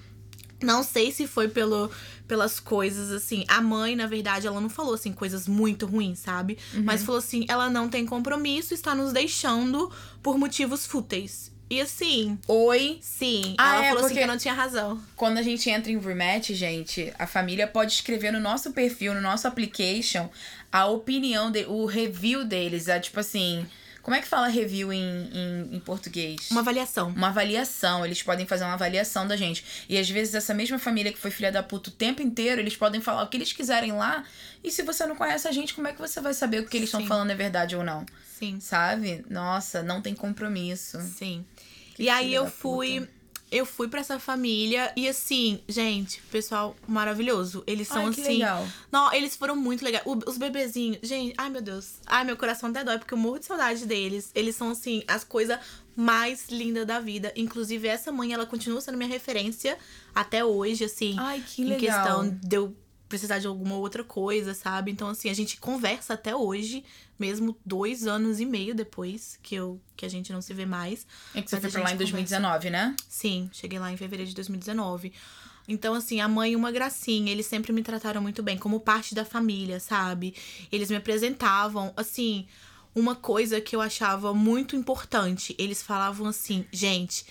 não sei se foi pelo, pelas coisas, assim. A mãe, na verdade, ela não falou, assim, coisas muito ruins, sabe? Mas falou assim: ela não tem compromisso, está nos deixando por motivos fúteis. E assim, Oi. sim, Ah, ela é, falou assim que eu não tinha razão. Quando a gente entra em rematch, gente, a família pode escrever no nosso perfil, no nosso application, a opinião, de, o review deles. É tipo assim. Como é que fala review em, em, em português? Uma avaliação. Uma avaliação, eles podem fazer uma avaliação da gente. E às vezes essa mesma família que foi filha da puta o tempo inteiro, eles podem falar o que eles quiserem lá. E se você não conhece a gente, como é que você vai saber o que eles estão falando é verdade ou não? Sim, Sabe? Nossa, não tem compromisso. sim. Que e aí eu fui. puta. Eu fui pra essa família e assim, gente, pessoal maravilhoso. Eles são Ai, que assim. legal. Não, eles foram muito legais. Os bebezinhos, gente, ai meu Deus. Ai, meu coração até dói, porque eu morro de saudade deles. Eles são, assim, as coisas mais lindas da vida. Inclusive, essa mãe, ela continua sendo minha referência até hoje, assim. Ai, que em legal. questão de eu precisar de alguma outra coisa, sabe? Então, assim, a gente conversa até hoje, mesmo dois anos e meio depois que, eu, que a gente não se vê mais. É que você foi pra lá em gente 2019, né? Sim, cheguei lá em fevereiro de 2019. Então, assim, a mãe, uma gracinha. Eles sempre me trataram muito bem, como parte da família, sabe? Eles me apresentavam, assim, uma coisa que eu achava muito importante. Eles falavam assim, gente,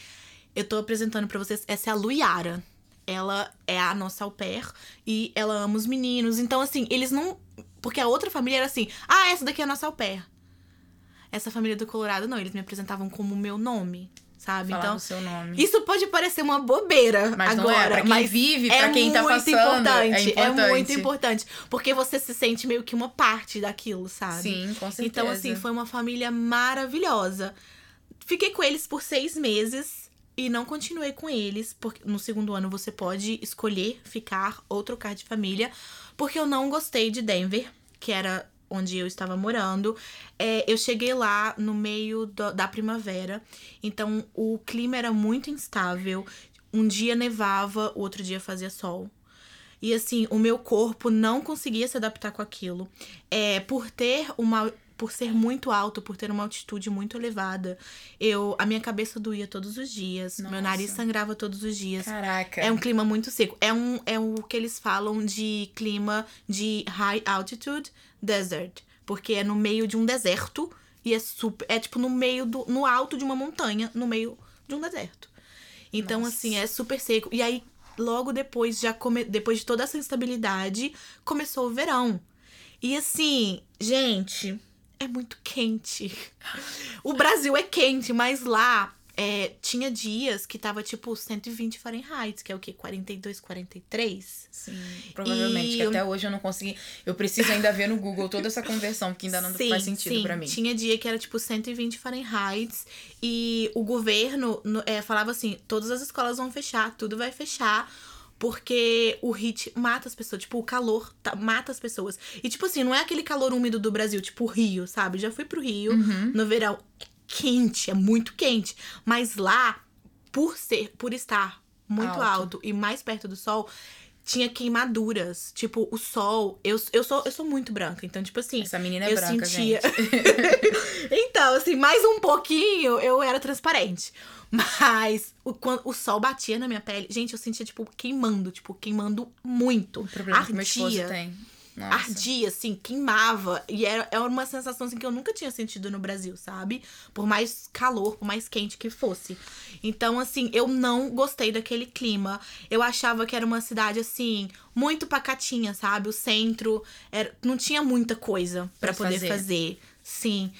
eu tô apresentando pra vocês, essa é a Luiara. Ela é a nossa au pair e ela ama os meninos. Então, assim, eles não. Porque a outra família era assim, ah, essa daqui é a nossa au pair. Essa família do Colorado, não, eles me apresentavam como o meu nome, sabe? Falar então, o seu nome. isso pode parecer uma bobeira Mas agora, não é, pra quem mas vive, é pra quem tá muito passando, é importante, importante. muito importante, porque você se sente meio que uma parte daquilo, sabe? Sim, com certeza. Então assim, foi uma família maravilhosa. Fiquei com eles por seis meses e não continuei com eles, porque no segundo ano você pode escolher ficar ou trocar de família, porque eu não gostei de Denver, que era onde eu estava morando. É, eu cheguei lá no meio do- da primavera, então o clima era muito instável. Um dia nevava, o outro dia fazia sol. E assim, o meu corpo não conseguia se adaptar com aquilo. É, por ter uma. Por ser muito alto, por ter uma altitude muito elevada, eu a minha cabeça doía todos os dias, meu Nossa. nariz sangrava todos os dias. Caraca. É um clima muito seco. É, um, é o que eles falam de clima de high altitude desert. Porque é no meio de um deserto e é super. É tipo no meio do. no alto de uma montanha, no meio de um deserto. Então, Nossa. assim, é super seco. E aí, logo depois, já come, depois de toda essa instabilidade, começou o verão. E assim, gente, é muito quente. O Brasil é quente, mas lá é, tinha dias que tava tipo 120 Fahrenheit, que é o quê? 42, 43? Sim, provavelmente. E- Que até hoje eu não consegui. Eu preciso ainda ver no Google toda essa conversão, porque ainda não faz sentido sim. pra mim. Tinha dia que era tipo 120 Fahrenheit e o governo no- é, falava assim: todas as escolas vão fechar, tudo vai fechar. Porque o heat mata as pessoas, tipo, o calor tá- mata as pessoas. E, tipo assim, não é aquele calor úmido do Brasil, tipo o Rio, sabe? Já fui pro Rio Uhum. no verão. É quente, é muito quente. Mas lá, por ser, por estar muito Alto. alto, e mais perto do sol, tinha queimaduras. Tipo, o sol. Eu, eu, sou, eu sou muito branca, então, tipo assim. Essa menina é eu branca, sentia- gente. então, assim, mais um pouquinho eu era transparente. Mas o, quando o sol batia na minha pele, gente, eu sentia, tipo, queimando, tipo, queimando muito. O problema que meu esposo Ardia. tem. Nossa. Ardia, assim, queimava. E era, era uma sensação assim, que eu nunca tinha sentido no Brasil, sabe? Por mais calor, por mais quente que fosse. Então, assim, eu não gostei daquele clima. Eu achava que era uma cidade, assim, muito pacatinha, sabe? O centro era, não tinha muita coisa pra Pra poder fazer. fazer. Sim.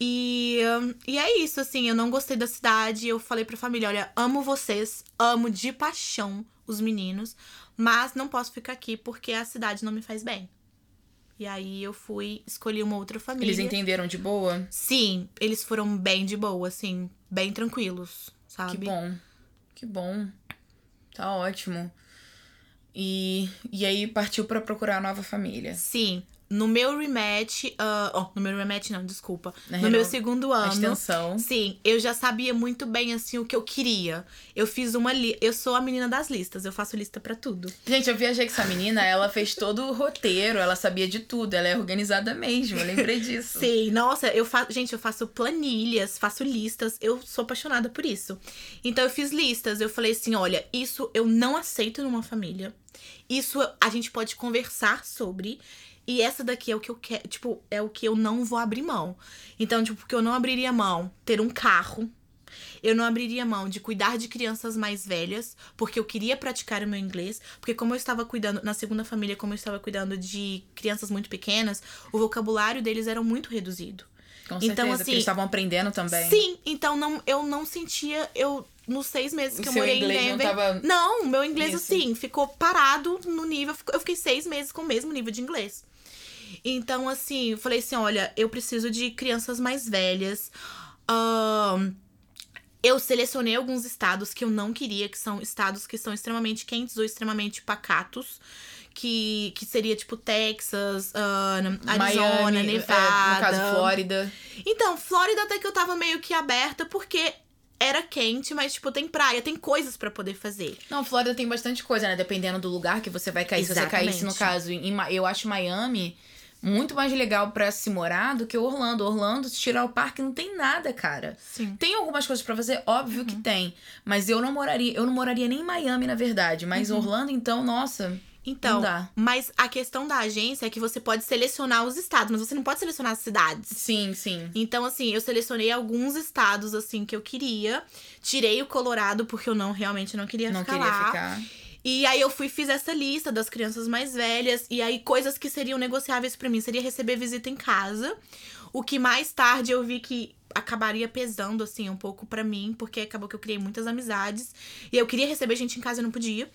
E, e é isso, assim, eu não gostei da cidade. Eu falei pra família: olha, amo vocês, amo de paixão os meninos, mas não posso ficar aqui porque a cidade não me faz bem. E aí eu fui escolhi uma outra família. Eles entenderam de boa? Sim, eles foram bem de boa, assim, bem tranquilos, sabe? Que bom. Que bom. Tá ótimo. E, e aí partiu pra procurar nova família. Sim. No meu rematch. ah, ó, no meu rematch, não, desculpa. Na no meu segundo ano. extensão. Sim, eu já sabia muito bem, assim, o que eu queria. Eu fiz uma li... Eu sou a menina das listas, eu faço lista pra tudo. Gente, eu viajei com essa menina, ela fez todo o roteiro, ela sabia de tudo, ela é organizada mesmo, eu lembrei disso. Sim, nossa, eu faço. Gente, eu faço planilhas, faço listas. Eu sou apaixonada por isso. Então eu fiz listas. Eu falei assim: olha, isso eu não aceito numa família. Isso a gente pode conversar sobre. E essa daqui é o que eu quero. Tipo, é o que eu não vou abrir mão. Então, tipo, porque eu não abriria mão ter um carro. eu não abriria mão de cuidar de crianças mais velhas, porque eu queria praticar o meu inglês, porque como eu estava cuidando na segunda família, como eu estava cuidando de crianças muito pequenas, o vocabulário deles era muito reduzido. Com certeza, Então, assim, eles estavam aprendendo também. Sim, então não, eu não sentia. Eu, nos seis meses O que eu morei em não Denver. tava Não, meu inglês, nisso. assim, ficou parado no nível. Eu fiquei seis meses com o mesmo nível de inglês. Então, assim, eu falei assim: olha, eu preciso de crianças mais velhas. Ahn, eu selecionei alguns estados que eu não queria, que são estados que são extremamente quentes ou extremamente pacatos. Que, que seria tipo Texas, ahn, Arizona, Miami, Nevada. é, no caso, Flórida. Então, Flórida até que eu tava meio que aberta, porque era quente, mas, tipo, tem praia, tem coisas pra poder fazer. Não, Flórida tem bastante coisa, né? Dependendo do lugar que você vai cair. Se você caísse, no Exatamente. caso, em, eu acho Miami muito mais legal pra se morar do que Orlando. Orlando, se tirar o parque, não tem nada, cara. Sim. Tem algumas coisas pra fazer, óbvio Uhum. que tem. Mas eu não moraria, eu não moraria nem em Miami, na verdade. Mas Orlando, então, nossa. Então, Não dá. mas a questão da agência é que você pode selecionar os estados, mas você não pode selecionar as cidades. Sim, sim. Então, assim, eu selecionei alguns estados, assim, que eu queria. Tirei o Colorado, porque eu não, realmente não queria Não ficar queria lá. ficar. E aí eu fui fiz essa lista das crianças mais velhas e aí coisas que seriam negociáveis pra mim seria receber visita em casa. O que mais tarde eu vi que acabaria pesando assim um pouco pra mim, porque acabou que eu criei muitas amizades e eu queria receber gente em casa e não podia.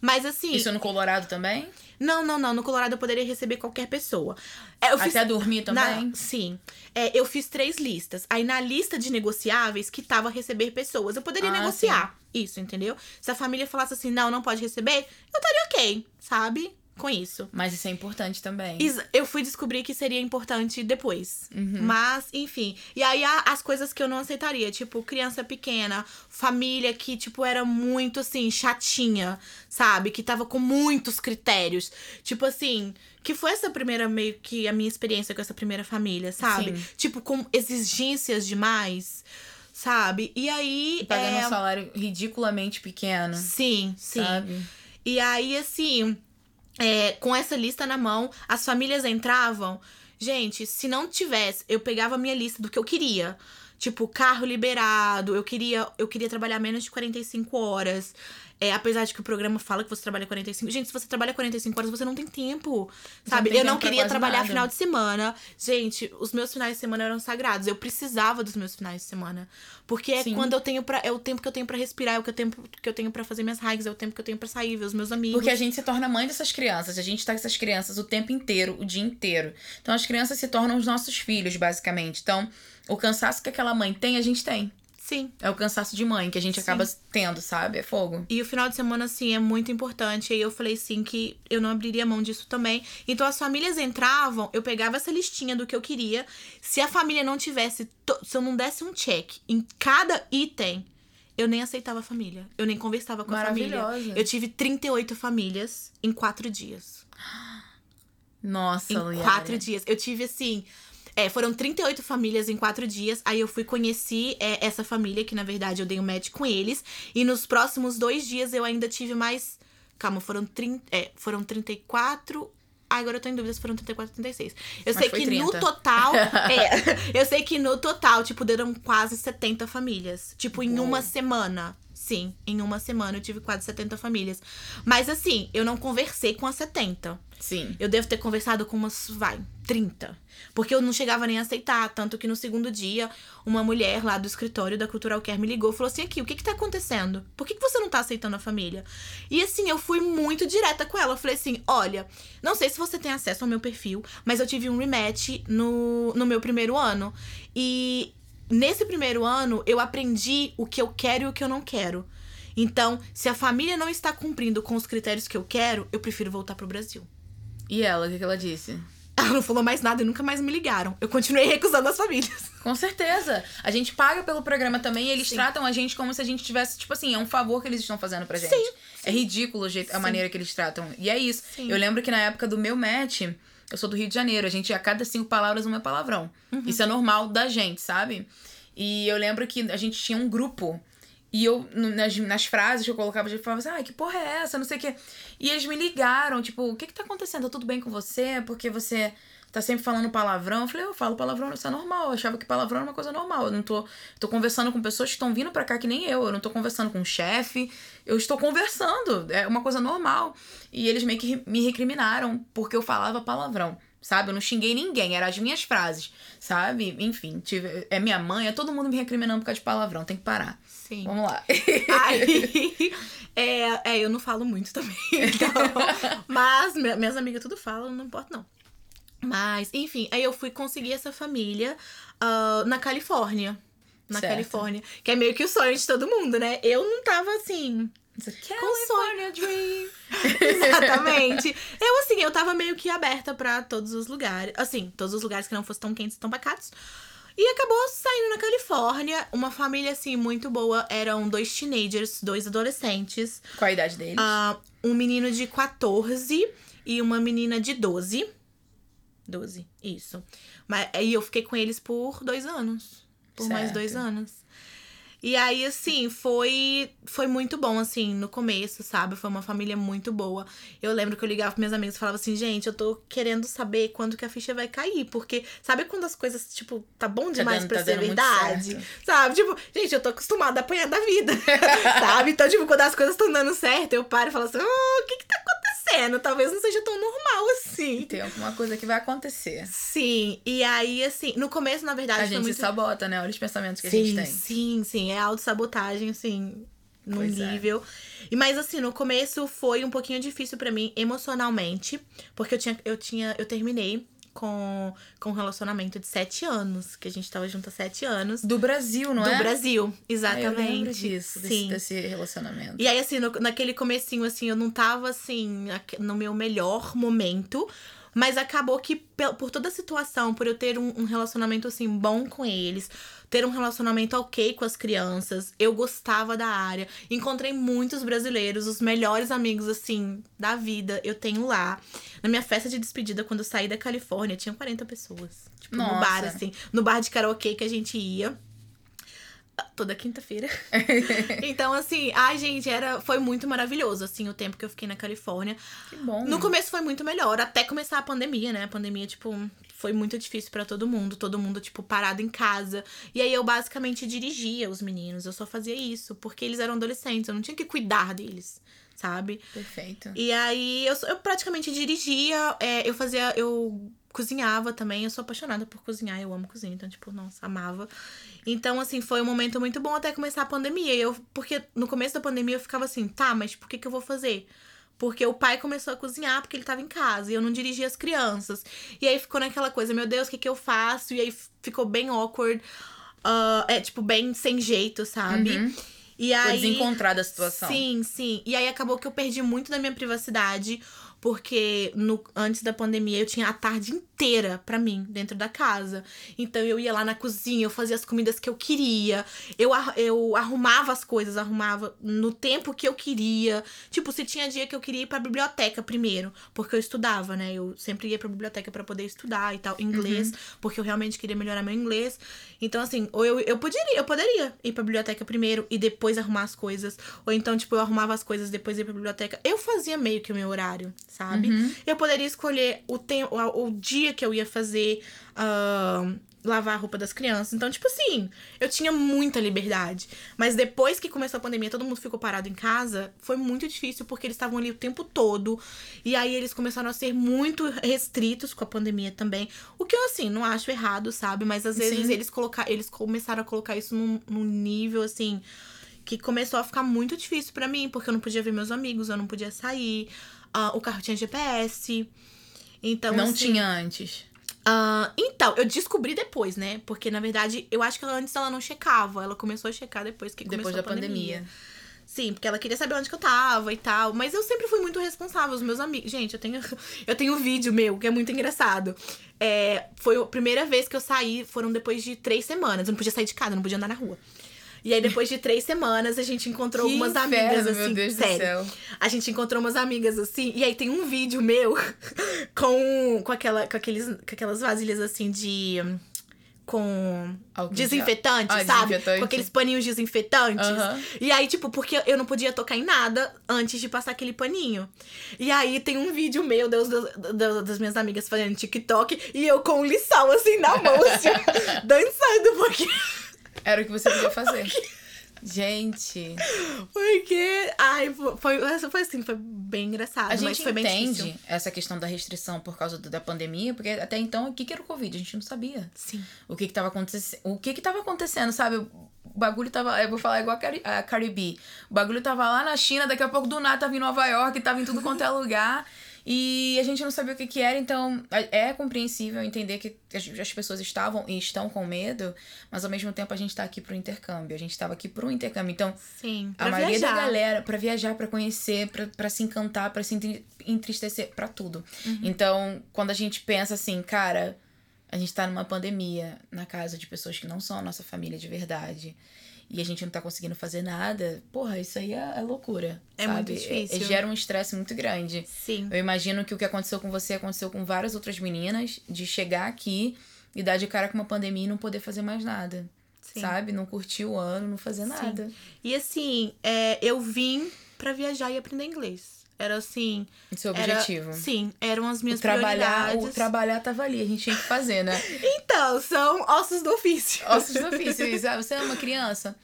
Mas assim, Isso no Colorado também? não, não, não, no Colorado eu poderia receber qualquer pessoa. É, eu fiz Até dormir também? na- sim. É, eu fiz três listas. Aí na lista de negociáveis que tava receber pessoas, eu poderia Ah, negociar. Isso, entendeu? Se a família falasse assim, não, não pode receber, eu estaria ok, sabe? Com isso. Mas isso é importante também. Eu fui descobrir que seria importante depois. Uhum. Mas, enfim. E aí, as coisas que eu não aceitaria, tipo, criança pequena, família que, tipo, era muito, assim, chatinha, sabe? Que tava com muitos critérios. Tipo assim, que foi essa primeira, meio que a minha experiência com essa primeira família, sabe? Sim. Tipo, com exigências demais, sabe? E aí. Pagando é... um salário ridiculamente pequeno. Sim, sim. Sabe? E aí, assim, é, com essa lista na mão, as famílias entravam. Gente, se não tivesse, eu pegava a minha lista do que eu queria. Tipo, carro liberado, eu queria, eu queria trabalhar menos de 45 horas. É, apesar de que o programa fala que você trabalha 45. Gente, se você trabalha 45 horas, você não tem tempo. Não Sabe? tem eu não queria trabalhar nada. final de semana. Gente, os meus finais de semana eram sagrados. Eu precisava dos meus finais de semana. Porque é Sim. quando eu tenho para É o tempo que eu tenho pra respirar, é o que eu tempo que eu tenho pra fazer minhas hikes, é o tempo que eu tenho pra sair, ver os meus amigos. Porque a gente se torna mãe dessas crianças. A gente tá com essas crianças o tempo inteiro, o dia inteiro. Então as crianças se tornam os nossos filhos, basicamente. Então, o cansaço que aquela mãe tem, a gente tem. Sim. É o cansaço de mãe que a gente Sim. acaba tendo, sabe? É fogo. E o final de semana, assim, é muito importante. E aí eu falei, sim, que eu não abriria mão disso também. Então as famílias entravam, eu pegava essa listinha do que eu queria. Se a família não tivesse, se eu não desse um check em cada item, eu nem aceitava a família. Eu nem conversava com a família. Maravilhosa. Eu tive 38 famílias em quatro dias. Nossa, Em Liara. quatro dias. Eu tive assim. É, foram 38 famílias em quatro dias. Aí eu fui conheci é, essa família, que na verdade eu dei um match com eles. E nos próximos dois dias eu ainda tive mais. Calma, foram, 30, é, foram 34. Ah, agora eu tô em dúvida se foram 34 ou 36. Eu Mas sei que 30. no total. é, eu sei que no total, tipo, deram quase 70 famílias. Tipo, em Uou. uma semana. Sim, em uma semana eu tive quase 70 famílias. Mas assim, eu não conversei com as 70. Sim. Eu devo ter conversado com umas, vai, 30. Porque eu não chegava nem a aceitar. Tanto que no segundo dia, uma mulher lá do escritório da Cultural Care me ligou e falou assim: aqui, o que que tá acontecendo? Por que, que você não tá aceitando a família? E assim, eu fui muito direta com ela. Eu falei assim: olha, não sei se você tem acesso ao meu perfil, mas eu tive um rematch no, no meu primeiro ano. E nesse primeiro ano, eu aprendi o que eu quero e o que eu não quero. Então, se a família não está cumprindo com os critérios que eu quero, eu prefiro voltar pro Brasil. E ela, o que, que ela disse? Ela não falou mais nada e nunca mais me ligaram. Eu continuei recusando as famílias. Com certeza. A gente paga pelo programa também e eles Sim. tratam a gente como se a gente tivesse, tipo assim, é um favor que eles estão fazendo pra gente. Sim, É ridículo a Sim. maneira que eles tratam. E é isso. Sim. Eu lembro que na época do meu match, eu sou do Rio de Janeiro, a gente a cada cinco palavras um é palavrão. Uhum. Isso é normal da gente, sabe? E eu lembro que a gente tinha um grupo. E eu, nas, nas frases que eu colocava, eu falava assim, ah, que porra é essa? Não sei o quê. E eles me ligaram, tipo, o que que tá acontecendo? Tá tudo bem com você? Porque você tá sempre falando palavrão. Eu falei, eu falo palavrão, isso é normal. Eu achava que palavrão era uma coisa normal. Eu não tô. tô conversando com pessoas que estão vindo pra cá que nem eu. Eu não tô conversando com um chefe. Eu estou conversando. É uma coisa normal. E eles meio que me recriminaram porque eu falava palavrão. Sabe? Eu não xinguei ninguém, eram as minhas frases, sabe? Enfim, tive, é minha mãe, é todo mundo me recriminando por causa de palavrão, tem que parar. Sim. Vamos lá. Aí, é, é, eu não falo muito também. Então, mas minha- minhas amigas tudo falam, não importa não. Mas, enfim, aí eu fui conseguir essa família ah, na Califórnia. Na Certo. Califórnia. Que é meio que o sonho de todo mundo, né? Eu não tava assim. California Dream. Exatamente. eu, assim, eu tava meio que aberta pra todos os lugares. Assim, todos os lugares que não fossem tão quentes e tão pacatos. E acabou saindo na Califórnia. Uma família, assim, muito boa. Eram dois teenagers, dois adolescentes. Qual a idade deles? Ah, um menino de 14 e uma menina de 12. 12, isso. Mas aí eu fiquei com eles por dois anos. Por mais Certo. dois anos. E aí, assim, foi, foi muito bom, assim, no começo, sabe? Foi uma família muito boa. Eu lembro que eu ligava pros meus amigos e falava assim, gente, eu tô querendo saber quando que a ficha vai cair. Porque, sabe quando as coisas, tipo, tá bom demais dando- pra tá ser verdade? Sabe? Tipo, gente, eu tô acostumada a apanhar da vida. sabe? Então, tipo, quando as coisas estão dando certo, eu paro e falo assim, oh, o que que tá acontecendo? Talvez não seja tão normal assim. Tem alguma coisa que vai acontecer. Sim, e aí, assim, no começo, na verdade, A gente muito... se sabota, né? Olha os pensamentos que sim, a gente tem. Sim, sim, é autossabotagem, assim, num Pois é. nível. E mas assim, no começo foi um pouquinho difícil pra mim emocionalmente, porque eu tinha eu tinha eu terminei com com um relacionamento de sete anos, que a gente tava junto há sete anos. Do Brasil, não do é? Brasil, Ah, exatamente. lembro disso, desse, Sim. desse relacionamento. E aí, assim, no- naquele comecinho, assim, eu não tava, assim, no meu melhor momento. Mas acabou que, por toda a situação, por eu ter um, um relacionamento, assim, bom com eles, ter um relacionamento ok com as crianças, eu gostava da área. Encontrei muitos brasileiros, os melhores amigos, assim, da vida, eu tenho lá. Na minha festa de despedida, quando eu saí da Califórnia, tinha 40 pessoas. Tipo, no Nossa. bar, assim, no bar de karaokê que a gente ia. Toda quinta-feira. Então, assim, ai, gente, era, foi muito maravilhoso, assim, o tempo que eu fiquei na Califórnia. Que bom. No começo foi muito melhor, até começar a pandemia, né? A pandemia, tipo, foi muito difícil pra todo mundo, todo mundo, tipo, parado em casa. E aí eu basicamente dirigia os meninos, eu só fazia isso, porque eles eram adolescentes, eu não tinha que cuidar deles, sabe? Perfeito. E aí eu, eu praticamente dirigia, é, eu fazia, eu cozinhava também, eu sou apaixonada por cozinhar, eu amo cozinha, então, tipo, nossa, amava. Então, assim, foi um momento muito bom até começar a pandemia. Eu, porque no começo da pandemia eu ficava assim, tá, mas por que, que eu vou fazer? Porque o pai começou a cozinhar porque ele tava em casa e eu não dirigia as crianças. E aí ficou naquela coisa, meu Deus, o que, que eu faço? E aí ficou bem awkward. ah, é, tipo, bem sem jeito, sabe? Uhum. E Foi aí. desencontrada a situação. Sim, sim. E aí acabou que eu perdi muito da minha privacidade, porque no, antes da pandemia eu tinha a tarde inteira pra mim, dentro da casa. Então eu ia lá na cozinha, eu fazia as comidas que eu queria, eu, eu arrumava as coisas, arrumava no tempo que eu queria. Tipo, se tinha dia que eu queria ir pra biblioteca primeiro, porque eu estudava, né? Eu sempre ia pra biblioteca pra poder estudar e tal, inglês, porque eu realmente queria melhorar meu inglês. Então, assim, ou eu, eu poderia, eu poderia ir pra biblioteca primeiro e depois arrumar as coisas. Ou então, tipo, eu arrumava as coisas depois ia pra biblioteca. Eu fazia meio que o meu horário, sabe? Eu poderia escolher o tempo, o dia que eu ia fazer. ahn, lavar a roupa das crianças. Então, tipo assim, eu tinha muita liberdade. Mas depois que começou a pandemia, todo mundo ficou parado em casa, foi muito difícil porque eles estavam ali o tempo todo. E aí eles começaram a ser muito restritos com a pandemia também. O que eu, assim, não acho errado, sabe? Mas às vezes Sim. eles, colocar, eles começaram a colocar isso num, num nível, assim, que começou a ficar muito difícil pra mim, porque eu não podia ver meus amigos, eu não podia sair. Ah, o carro tinha GPS. Então, não assim, tinha antes. ah, então, eu descobri depois, né? Porque, na verdade, eu acho que ela, antes ela não checava. Ela começou a checar depois que Depois começou da a pandemia. pandemia. Sim, porque ela queria saber onde que eu tava e tal. Mas eu sempre fui muito responsável. Os meus amigos. Gente, eu tenho, eu tenho um vídeo meu que é muito engraçado. É, foi a primeira vez que eu saí, foram depois de três semanas. Eu não podia sair de casa, eu não podia andar na rua. E aí, depois de três semanas, a gente encontrou Que algumas inferno, amigas, meu assim. Deus do sério. céu. A gente encontrou umas amigas assim, e aí tem um vídeo meu com, com, aquela, com, aqueles, com aquelas vasilhas assim de. com Álcool desinfetante. Ah, sabe? desinfetante. Com aqueles paninhos desinfetantes. Aham. E aí, tipo, porque eu não podia tocar em nada antes de passar aquele paninho. E aí tem um vídeo meu das, das, das minhas amigas fazendo TikTok e eu com um lição assim na mão, assim, dançando, porque. Era o que você podia fazer. Gente, Porque. Ai, foi, foi assim, foi bem engraçado. a gente foi entende essa questão da restrição por causa do- da pandemia, porque até então, o que, que era o Covid? A gente não sabia. Sim. O que que tava acontecendo, o que que tava acontecendo, sabe? O bagulho tava, eu vou falar igual a, Cari a Caribe. O bagulho tava lá na China, daqui a pouco do nada tava em Nova York, tava em tudo quanto é lugar. E a gente não sabia o que que era, então é compreensível entender que as as pessoas estavam e estão com medo, mas ao mesmo tempo a gente tá aqui pro intercâmbio. A gente tava aqui pro intercâmbio. Então, Sim. a maioria viajar. da galera, pra viajar, pra conhecer, pra se encantar, pra se entri- entristecer, pra tudo. Uhum. Então, quando a gente pensa assim, cara, a gente tá numa pandemia na casa de pessoas que não são a nossa família de verdade. E a gente não tá conseguindo fazer nada, porra, isso aí é, é loucura. É sabe? muito difícil. É- gera um estresse muito grande. Sim. Eu imagino que o que aconteceu com você aconteceu com várias outras meninas, de chegar aqui e dar de cara com uma pandemia e não poder fazer mais nada. Sim. Sabe? Não curtir o ano, não fazer nada. E assim, é, eu vim pra viajar e aprender inglês. Era assim. Esse é o era- objetivo. sim, eram as minhas o trabalhar, o prioridades. trabalhar tava ali, a gente tinha que fazer, né? Então, são ossos do ofício. Ossos do ofício, isso. Ah, você é uma criança?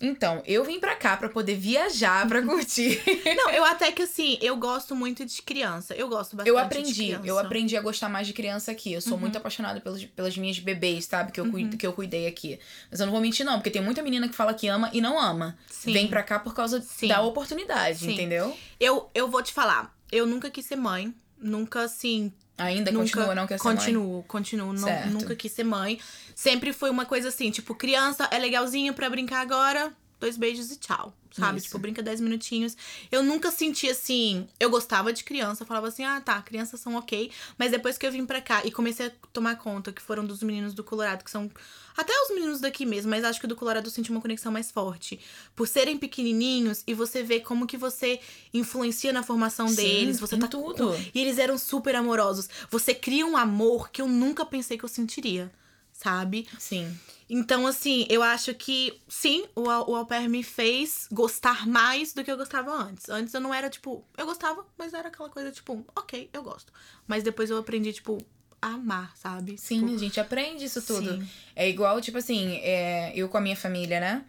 Então, eu vim pra cá pra poder viajar, pra curtir. Não, eu até que assim, eu gosto muito de criança. Eu gosto bastante Eu de aprendi, criança. eu aprendi a gostar mais de criança aqui. Eu sou muito apaixonada pelas, pelas minhas bebês, sabe? Que eu, cui- que eu cuidei aqui. Mas eu não vou mentir, não, porque tem muita menina que fala que ama e não ama. Sim. Vem pra cá por causa Sim. da oportunidade, Sim. entendeu? Eu, eu vou te falar, eu nunca quis ser mãe. Nunca, assim, Ainda nunca continua, não quer ser mãe? continuo, continuo, nunca quis ser mãe. Sempre foi uma coisa assim, tipo, criança é legalzinho pra brincar agora, dois beijos e tchau. Sabe? Isso. Tipo, brinca dez minutinhos. Eu nunca senti assim. Eu gostava de criança, falava assim, ah, tá, crianças são ok. Mas depois que eu vim pra cá e comecei a tomar conta que foram dos meninos do Colorado, que são. Até os meninos daqui mesmo, mas acho que do Colorado eu senti uma conexão mais forte. Por serem pequenininhos e você vê como que você influencia na formação Sim, deles. Você tá tudo. e eles eram super amorosos. Você cria um amor que eu nunca pensei que eu sentiria, sabe? Sim. Então, assim, eu acho que sim, o, o au pair me fez gostar mais do que eu gostava antes. Antes eu não era, tipo, eu gostava, mas era aquela coisa, tipo, ok, eu gosto. Mas depois eu aprendi, tipo, a amar, sabe? Sim, Tipo, a gente aprende isso tudo. Sim. É igual, tipo assim, é, eu com a minha família, né?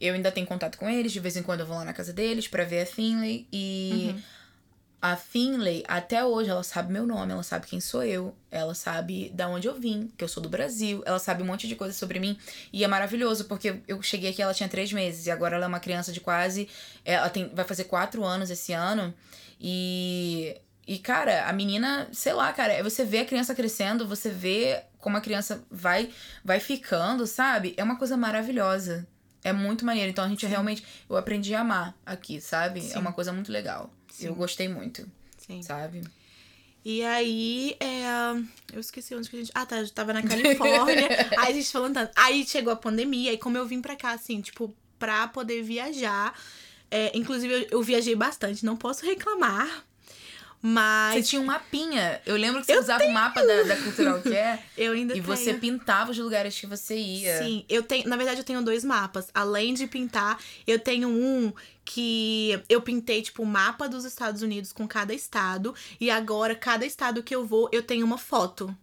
Eu ainda tenho contato com eles, de vez em quando eu vou lá na casa deles pra ver a Finley. E Uhum. A Finley, até hoje, ela sabe meu nome, ela sabe quem sou eu, ela sabe da onde eu vim, que eu sou do Brasil, ela sabe um monte de coisa sobre mim. E é maravilhoso, porque eu cheguei aqui, ela tinha três meses, e agora ela é uma criança de quase. Ela tem, vai fazer quatro anos esse ano. E. E, cara, a menina, sei lá, cara, você vê a criança crescendo, você vê como a criança vai vai ficando, sabe? É uma coisa maravilhosa. É muito maneiro. Então a gente realmente. Eu aprendi a amar aqui, sabe? Sim. É uma coisa muito legal. Sim. Eu gostei muito, Sim. sabe? E aí, é... eu esqueci onde que a gente. Ah, tá, eu tava na Califórnia. aí a gente falando tanto. Aí chegou a pandemia, e como eu vim pra cá, assim, tipo, pra poder viajar. é, inclusive, eu, eu viajei bastante, não posso reclamar. Você Mas tinha um mapinha. Eu lembro que você Eu usava o mapa da, da Cultural Care eu ainda e tenho. você pintava os lugares que você ia. Sim, eu tenho. Na verdade, eu tenho dois mapas. Além de pintar, eu tenho um que eu pintei, tipo, o mapa dos Estados Unidos com cada estado. E agora, cada estado que eu vou, eu tenho uma foto.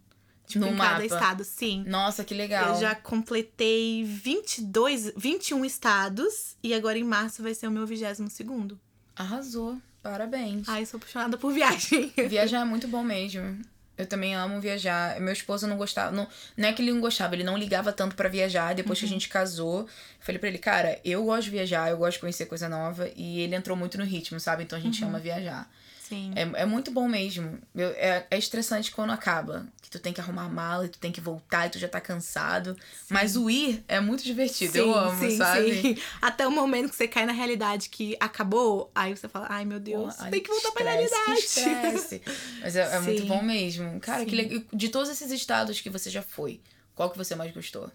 Tipo, No em cada mapa. estado, sim. Nossa, que legal. Eu já completei 22, 21 estados. E agora em março vai ser o meu 22 segundo. Arrasou. Parabéns. Ai, sou apaixonada por viagem. Viajar é muito bom mesmo. Eu também amo viajar. Meu esposo não gostava. Não, não é que ele não gostava, ele não ligava tanto pra viajar. Depois que Uhum. a gente casou, eu falei pra ele, cara, eu gosto de viajar, eu gosto de conhecer coisa nova. E ele entrou muito no ritmo, sabe? Então a gente Uhum. ama viajar. Sim. É, é muito bom mesmo. Eu- é, é estressante quando acaba. Que tu tem que arrumar mala e tu tem que voltar e tu já tá cansado. Mas o ir é muito divertido. eu amo, sabe? sim. Até o momento que você cai na realidade que acabou, aí você fala, ai meu Deus, ai, tem que voltar pra estresse, realidade. que estresse. Mas é, é muito Sim. bom mesmo. Cara, que Sim. legal. De todos esses estados que você já foi, qual que você mais gostou?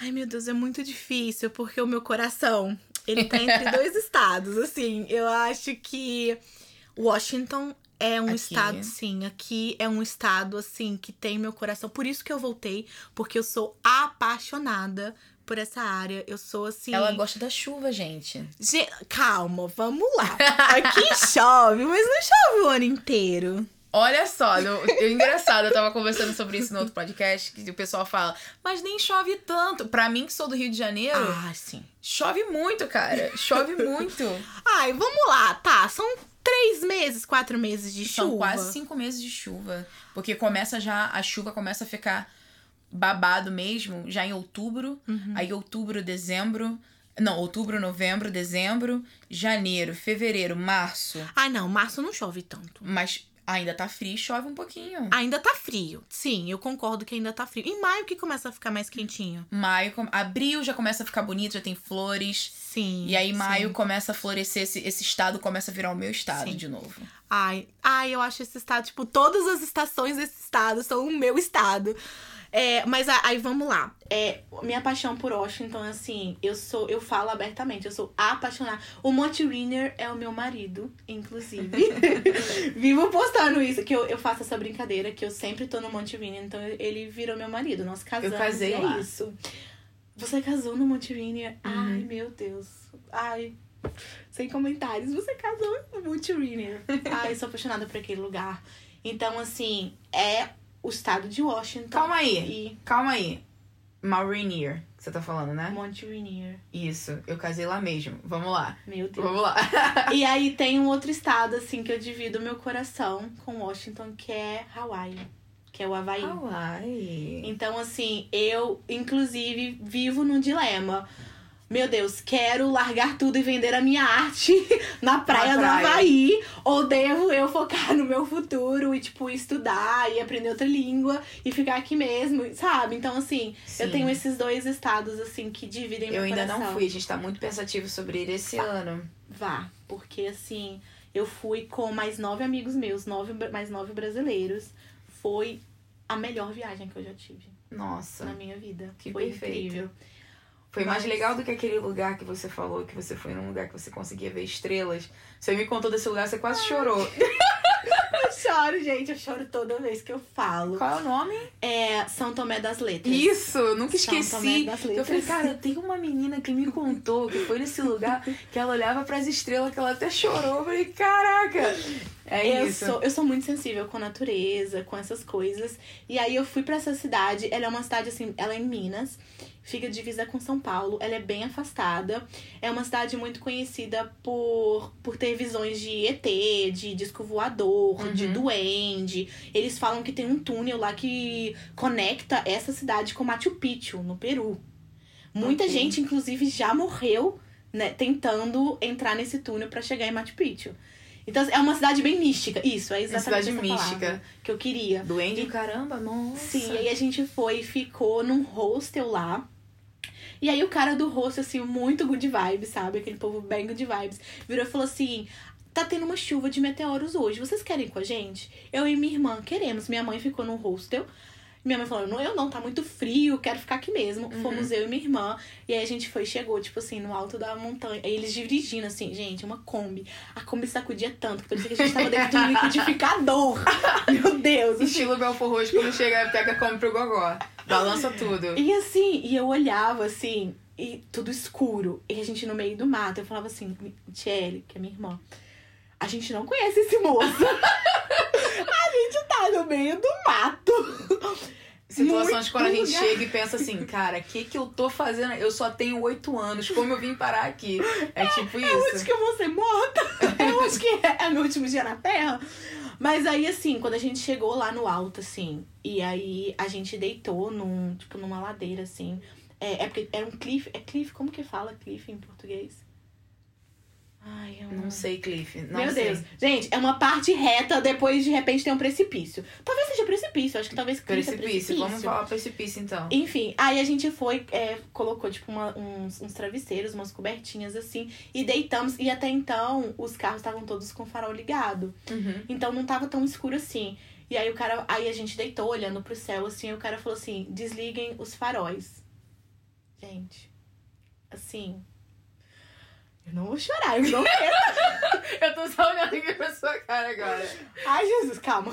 Ai meu Deus, é muito difícil, porque o meu coração, ele tá entre dois estados, assim. Eu acho que Washington É um Aqui. estado, sim. Aqui é um estado, assim, que tem meu coração. Por isso que eu voltei, porque eu sou apaixonada por essa área. Eu sou, assim. Ela gosta da chuva, gente. Ge- Calma, vamos lá. Aqui chove, mas não chove o ano inteiro. Olha só, no, eu, engraçado, eu tava conversando sobre isso no outro podcast, que o pessoal fala, mas nem chove tanto. Pra mim, que sou do Rio de Janeiro, Ah, sim. chove muito, cara. Chove muito. Ai, vamos lá, tá. São três meses, quatro meses de São chuva. quase cinco meses de chuva. Porque começa já, a chuva começa a ficar babado mesmo, já em outubro. Uhum. Aí outubro, dezembro. Não, outubro, novembro, dezembro, janeiro, fevereiro, março. Ai, não, março não chove tanto. Mas ainda tá frio e chove um pouquinho. Ainda tá frio. Sim, eu concordo que ainda tá frio. Em maio que começa a ficar mais quentinho. Maio, abril já começa a ficar bonito, já tem flores. Sim. E aí, maio sim. começa a florescer, esse, esse estado começa a virar o meu estado Sim. de novo. Ai, ai, eu acho esse estado, tipo, todas as estações desse estado são o meu estado. É, mas aí vamos lá. É, minha paixão por Washington, assim, eu sou, eu falo abertamente, eu sou apaixonada. O Monty Riner é o meu marido, inclusive. Vivo postando isso, que eu, eu faço essa brincadeira, que eu sempre tô no Monty Riner, então ele virou meu marido. Nós casamos. casei e é lá. isso. Você casou no Monty Riner? Ai, meu Deus. Ai, sem comentários. Você casou no Monte Riner. Ai, sou apaixonada por aquele lugar. Então, assim, é o estado de Washington. Calma aí, E calma aí. Maurinier, que você tá falando, né? Monte Rainier. Isso, eu casei lá mesmo. Vamos lá. Meu Deus. Vamos lá. E aí tem um outro estado, assim, que eu divido meu coração com Washington, que é Hawaii. Que é o Havaí. Hawaii. Então, assim, eu, inclusive, vivo num dilema. Meu Deus, quero largar tudo e vender a minha arte na praia, Na do praia. Havaí? Ou devo eu focar no meu futuro e, tipo, estudar e aprender outra língua e ficar aqui mesmo, sabe? Então, assim, eu Sim. tenho esses dois estados, assim, que dividem meu Eu ainda não fui, a gente tá muito pensativo sobre ele esse ano. Vá, porque, assim, eu fui com mais nove amigos meus, nove, mais nove brasileiros. Foi a melhor viagem que eu já tive Nossa. na minha vida. Que Foi perfeito. incrível. Foi mais Mas- legal do que aquele lugar que você falou, que você foi num lugar que você conseguia ver estrelas. Você me contou desse lugar, você quase chorou. Eu choro, gente. Eu choro toda vez que eu falo. Qual é o nome? É São Tomé das Letras. Isso, eu nunca São Tomé esqueci. das Eu falei, Letras. cara, tem uma menina que me contou que foi nesse lugar que ela olhava pras estrelas, que ela até chorou. Eu falei, caraca! É eu isso. Sou, eu sou muito sensível com a natureza, com essas coisas. E aí eu fui pra essa cidade. Ela é uma cidade assim, ela é em Minas. Fica divisa com São Paulo. Ela é bem afastada. É uma cidade muito conhecida por, por ter visões de ET, de disco voador, de Uhum. duende. Eles falam que tem um túnel lá que conecta essa cidade com Machu Picchu, no Peru. Muita Ok. gente, inclusive, já morreu né, tentando entrar nesse túnel pra chegar em Machu Picchu. Então, é uma cidade bem mística. Isso, é exatamente cidade essa mística. palavra que eu queria. Doente, E- caramba, nossa. Sim, e aí a gente foi e ficou num hostel lá. E aí o cara do hostel, assim, muito good vibes, sabe? Aquele povo bem good vibes. Virou e falou assim... Tá tendo uma chuva de meteoros hoje. Vocês querem ir com a gente? Eu e minha irmã queremos. Minha mãe ficou no hostel. Minha mãe falou, não, eu não, tá muito frio, quero ficar aqui mesmo. Fomos eu e minha irmã. E aí a gente foi, chegou, tipo assim, no alto da montanha. Aí eles dirigindo, assim, gente, uma Kombi. A Kombi sacudia tanto que parecia que a gente tava dentro de um liquidificador. Meu Deus. assim. Estilo Belfor Roxo, quando chega, pega come pro gogó. Balança tudo. E assim, e eu olhava assim, e tudo escuro. E a gente no meio do mato. Eu falava assim, Tiele, que é minha irmã, a gente não conhece esse moço. no meio do mato. Situações Muito quando a gente lugar. chega e pensa assim, cara, o que que eu tô fazendo? Eu só tenho oito anos, como eu vim parar aqui? É tipo Eu acho isso. que eu vou ser morta. Eu acho que é, é meu último dia na Terra. Mas aí, assim, quando a gente chegou lá no alto, assim, e aí a gente deitou num, tipo, numa ladeira, assim. É, é porque era um cliff. É cliff, como que fala cliff em português? Ai, eu Não sei, Cliff. Não Meu sei. Deus. Gente, é uma parte reta, depois de repente tem um precipício. Talvez seja precipício, acho que talvez cliff é Precipício. Vamos falar precipício então. enfim, aí a gente foi, é, colocou tipo uma- uns, uns travesseiros, umas cobertinhas assim, e deitamos. E até então os carros estavam todos com o farol ligado. Uhum. Então não tava tão escuro assim. E aí o cara, aí a gente deitou olhando pro céu assim, e o cara falou assim: "Desliguem os faróis". Gente, assim, eu não vou chorar, eu não quero. eu tô só olhando aqui pra sua cara agora. Ai, Jesus, calma.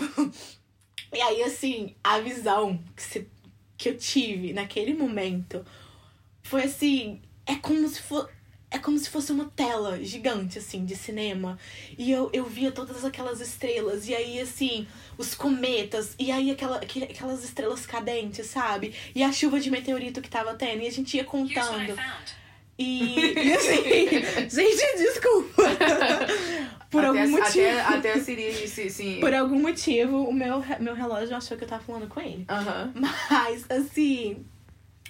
E aí, assim, a visão que, se, que eu tive naquele momento foi assim. É como se fosse. É como se fosse uma tela gigante, assim, de cinema. E eu, eu via todas aquelas estrelas. E aí, assim, os cometas. E aí, aquela, aquelas estrelas cadentes, sabe? E a chuva de meteorito que tava tendo. E a gente ia Here's what I contando. found. E, e assim, gente, desculpa. Por até, algum motivo. Até, até a Siri se. se... Por algum motivo, o meu, meu relógio achou que eu tava falando com ele. Mas, assim.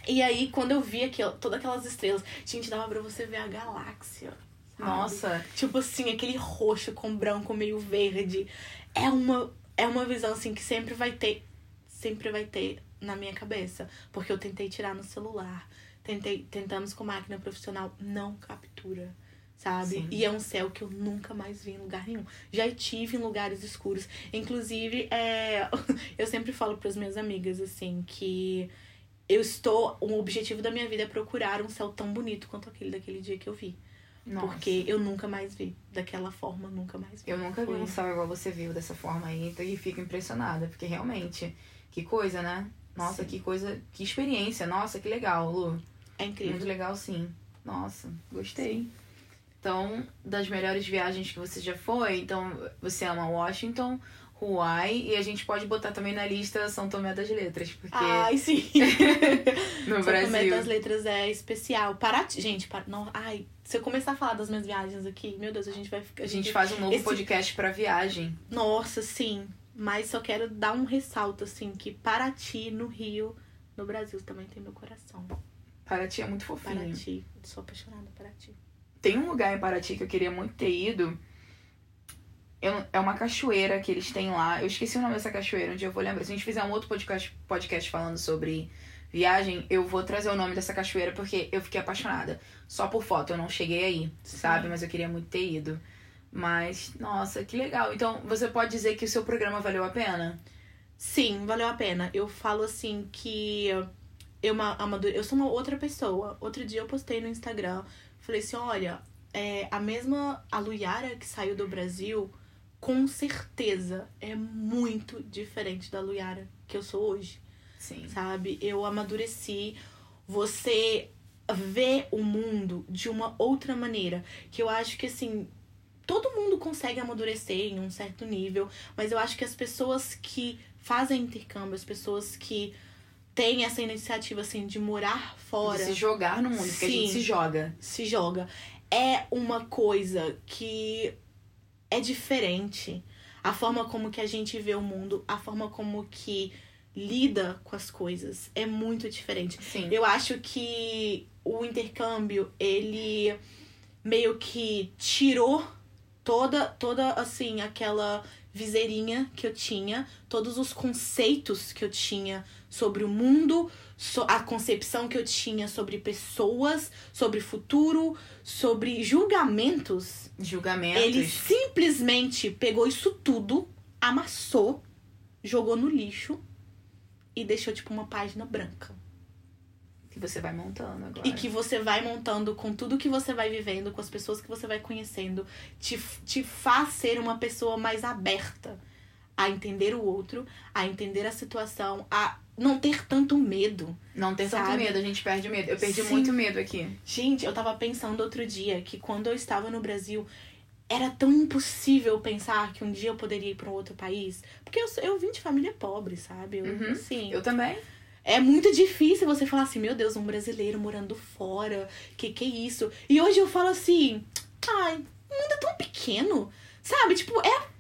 E aí, quando eu vi aquilo, todas aquelas estrelas, gente, dava pra você ver a galáxia. sabe? Nossa. Tipo assim, aquele roxo com branco meio verde. É uma, é uma visão, assim, que sempre vai ter. Sempre vai ter na minha cabeça. Porque eu tentei tirar no celular. Tentei, tentamos com máquina profissional. Não captura. Sabe? Sim. E é um céu que eu nunca mais vi em lugar nenhum. Já tive em lugares escuros. Inclusive, é... eu sempre falo para as minhas amigas, assim, que eu estou. O objetivo da minha vida é procurar um céu tão bonito quanto aquele daquele dia que eu vi. Nossa. Porque eu nunca mais vi. Daquela forma, nunca mais vi. Eu nunca vi Foi- um céu igual você viu dessa forma aí e fico impressionada, porque realmente, que coisa, né? Nossa, Sim. que coisa, que experiência. Nossa, que legal, Lu. É incrível. Muito legal, sim. Nossa, gostei. Então, das melhores viagens que você já foi, então você ama Washington, Hawaii, e a gente pode botar também na lista São Tomé das Letras, porque Ai, sim. no São Tomé Brasil. das Letras é especial. Paraty, gente, para... não, ai, se eu começar a falar das minhas viagens aqui, meu Deus, a gente vai ficar. A gente faz um novo Esse- podcast pra viagem. Nossa, sim. Mas só quero dar um ressalto, assim, que Paraty, no Rio, no Brasil, também tem meu coração. Paraty é muito fofinho. Paraty. Sou apaixonada por Paraty. Tem um lugar em Paraty que eu queria muito ter ido. Eu- É uma cachoeira que eles têm lá. Eu esqueci o nome dessa cachoeira, um dia eu vou lembrar. Se a gente fizer um outro podcast, podcast falando sobre viagem, eu vou trazer o nome dessa cachoeira porque eu fiquei apaixonada. Só por foto, eu não cheguei aí, Sim. sabe? Mas eu queria muito ter ido. Mas, nossa, que legal. Então, você pode dizer que o seu programa valeu a pena? Sim, valeu a pena. Eu falo assim que eu, ma- amadure... eu sou uma outra pessoa. Outro dia eu postei no Instagram. Falei assim: olha, é, a mesma. A Luyara que saiu do Brasil, com certeza é muito diferente da Luyara que eu sou hoje. Sim. sabe? Eu amadureci. Você vê o mundo de uma outra maneira. Que eu acho que, assim, todo mundo consegue amadurecer em um certo nível, mas eu acho que as pessoas que fazem intercâmbio, as pessoas que têm essa iniciativa, assim, de morar fora De se jogar no mundo, porque a gente Sim. se joga. se joga. É uma coisa que é diferente. A forma como que a gente vê o mundo, a forma como que lida com as coisas é muito diferente. Sim. Eu acho que o intercâmbio, ele meio que tirou toda, toda assim, aquela viseirinha que eu tinha, todos os conceitos que eu tinha sobre o mundo, so- a concepção que eu tinha sobre pessoas, sobre futuro, sobre julgamentos. Julgamentos. Ele simplesmente pegou isso tudo, amassou, jogou no lixo e deixou tipo uma página branca. Que você vai montando agora. E que você vai montando com tudo que você vai vivendo, com as pessoas que você vai conhecendo, te, te faz ser uma pessoa mais aberta a entender o outro, a entender a situação, a não ter tanto medo. Não ter tanto Sabe? medo, a gente perde medo. Eu perdi Sim. muito medo aqui. Gente, eu tava pensando outro dia que quando eu estava no Brasil, era tão impossível pensar que um dia eu poderia ir para um outro país. Porque eu, eu vim de família pobre, sabe? Eu, Uhum. assim, Eu também. É muito difícil você falar assim, meu Deus, um brasileiro morando fora, que que é isso? E hoje eu falo assim, ai, o mundo é tão pequeno, sabe? Tipo, é.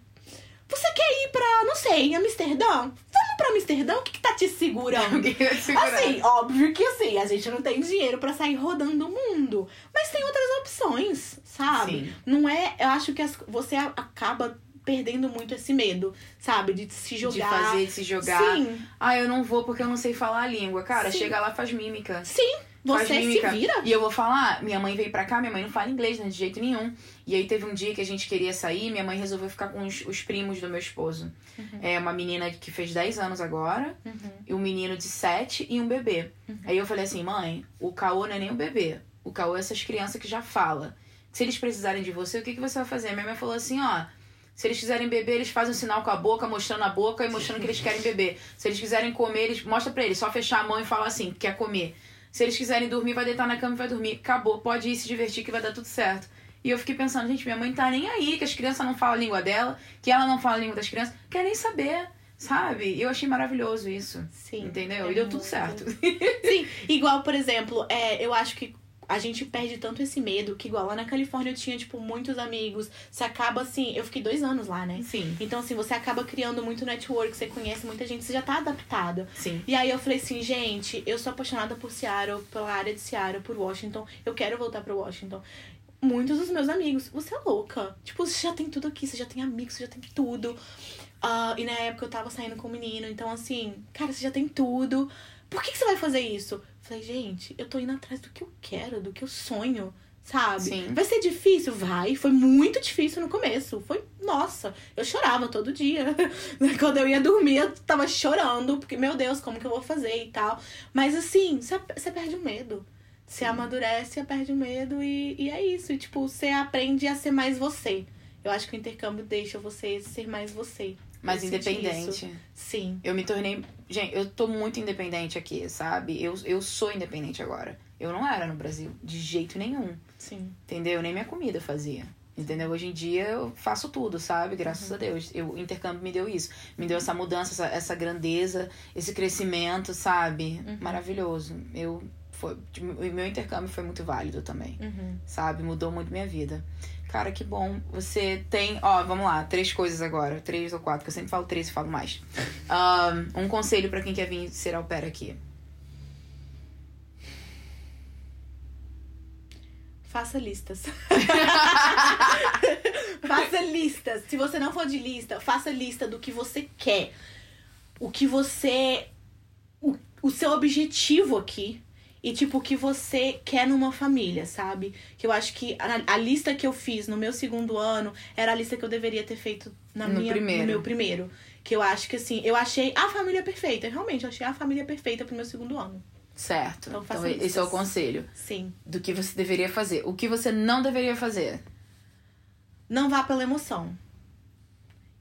Você quer ir pra, não sei, Amsterdã? Vamos pra Amsterdã? O que, que tá te segurando? Vai segurar. Assim, óbvio que assim, a gente não tem dinheiro pra sair rodando o mundo. Mas tem outras opções, sabe? Sim. Não é. Eu acho que as- você acaba perdendo muito esse medo, sabe? De se jogar. De fazer, de se jogar. Sim, Ah, eu não vou porque eu não sei falar a língua. Cara, Sim. chega lá faz mímica. sim. Você se vira. E eu vou falar, minha mãe veio pra cá, minha mãe não fala inglês, né, de jeito nenhum. E aí teve um dia que a gente queria sair, minha mãe resolveu ficar com os, os primos do meu esposo. É uma menina que fez 10 anos agora, Uhum. e um menino de 7 e um bebê. Aí eu falei assim, mãe, o Caô não é nem um bebê. O Caô é essas crianças que já fala. se eles precisarem de você, o que, que você vai fazer? Minha mãe falou assim, ó. Se eles quiserem beber, eles fazem um sinal com a boca, mostrando a boca e mostrando que eles querem beber. Se eles quiserem comer, eles mostra pra eles, só fechar a mão e falar assim, quer comer. Se eles quiserem dormir, vai deitar na cama e vai dormir. Acabou, pode ir se divertir que vai dar tudo certo. E eu fiquei pensando, gente, minha mãe tá nem aí, que as crianças não falam a língua dela, que ela não fala a língua das crianças, quer nem saber, sabe? Eu achei maravilhoso isso. Sim. Entendeu? é e deu tudo certo. Sim, igual, por exemplo, é, eu acho que a gente perde tanto esse medo que, igual lá na Califórnia, eu tinha, tipo, muitos amigos. Você acaba assim. Eu fiquei dois anos lá, né? Sim, Então, assim, você acaba criando muito network, você conhece muita gente, você já tá adaptada. sim. E aí eu falei assim, gente, eu sou apaixonada por Seattle, pela área de Seattle, por Washington. Eu quero voltar pra Washington. Muitos dos meus amigos, você é louca. Tipo, você já tem tudo aqui, você já tem amigos, você já tem tudo. Ah, e na época eu tava saindo com um menino, então assim, cara, você já tem tudo. Por que, que você vai fazer isso? Falei, gente, eu tô indo atrás do que eu quero, do que eu sonho, sabe? Sim. Vai ser difícil? Vai. Foi muito difícil no começo. Foi, nossa, eu chorava todo dia. Quando eu ia dormir, eu tava chorando, porque, meu Deus, como que eu vou fazer e tal. Mas assim, você você perde o medo. Você amadurece, você perde o medo e, e é isso. E, tipo, você aprende a ser mais você. Eu acho que o intercâmbio deixa você ser mais você. Mais Eu independente. Sim. Eu me tornei. Gente, eu tô muito independente aqui, sabe? Eu, eu sou independente agora. Eu não era no Brasil, de jeito nenhum. Sim. Entendeu? Nem minha comida fazia. Entendeu? Hoje em dia eu faço tudo, sabe? Graças a Deus. Eu, o intercâmbio me deu isso. Me deu essa mudança, essa, essa grandeza, esse crescimento, sabe? Maravilhoso. Eu. Foi, o meu intercâmbio foi muito válido também, Uhum. sabe? Mudou muito minha vida. Cara, que bom. Você tem. Ó, vamos lá, três coisas agora. Três ou quatro, que eu sempre falo três e falo mais. Ahn, um conselho pra quem quer vir ser au pair aqui. Faça listas. faça listas. Se você não for de lista, faça lista do que você quer. O que você. O, o seu objetivo aqui. E, tipo, o que você quer numa família, sabe? Que eu acho que a, a lista que eu fiz no meu segundo ano era a lista que eu deveria ter feito na No minha, primeiro. no meu primeiro. Que eu acho que, assim, eu achei a família perfeita. Realmente, eu achei a família perfeita pro meu segundo ano. Certo. Então, Então, esse é o conselho. Sim. Do que você deveria fazer. O que você não deveria fazer. Não vá pela emoção.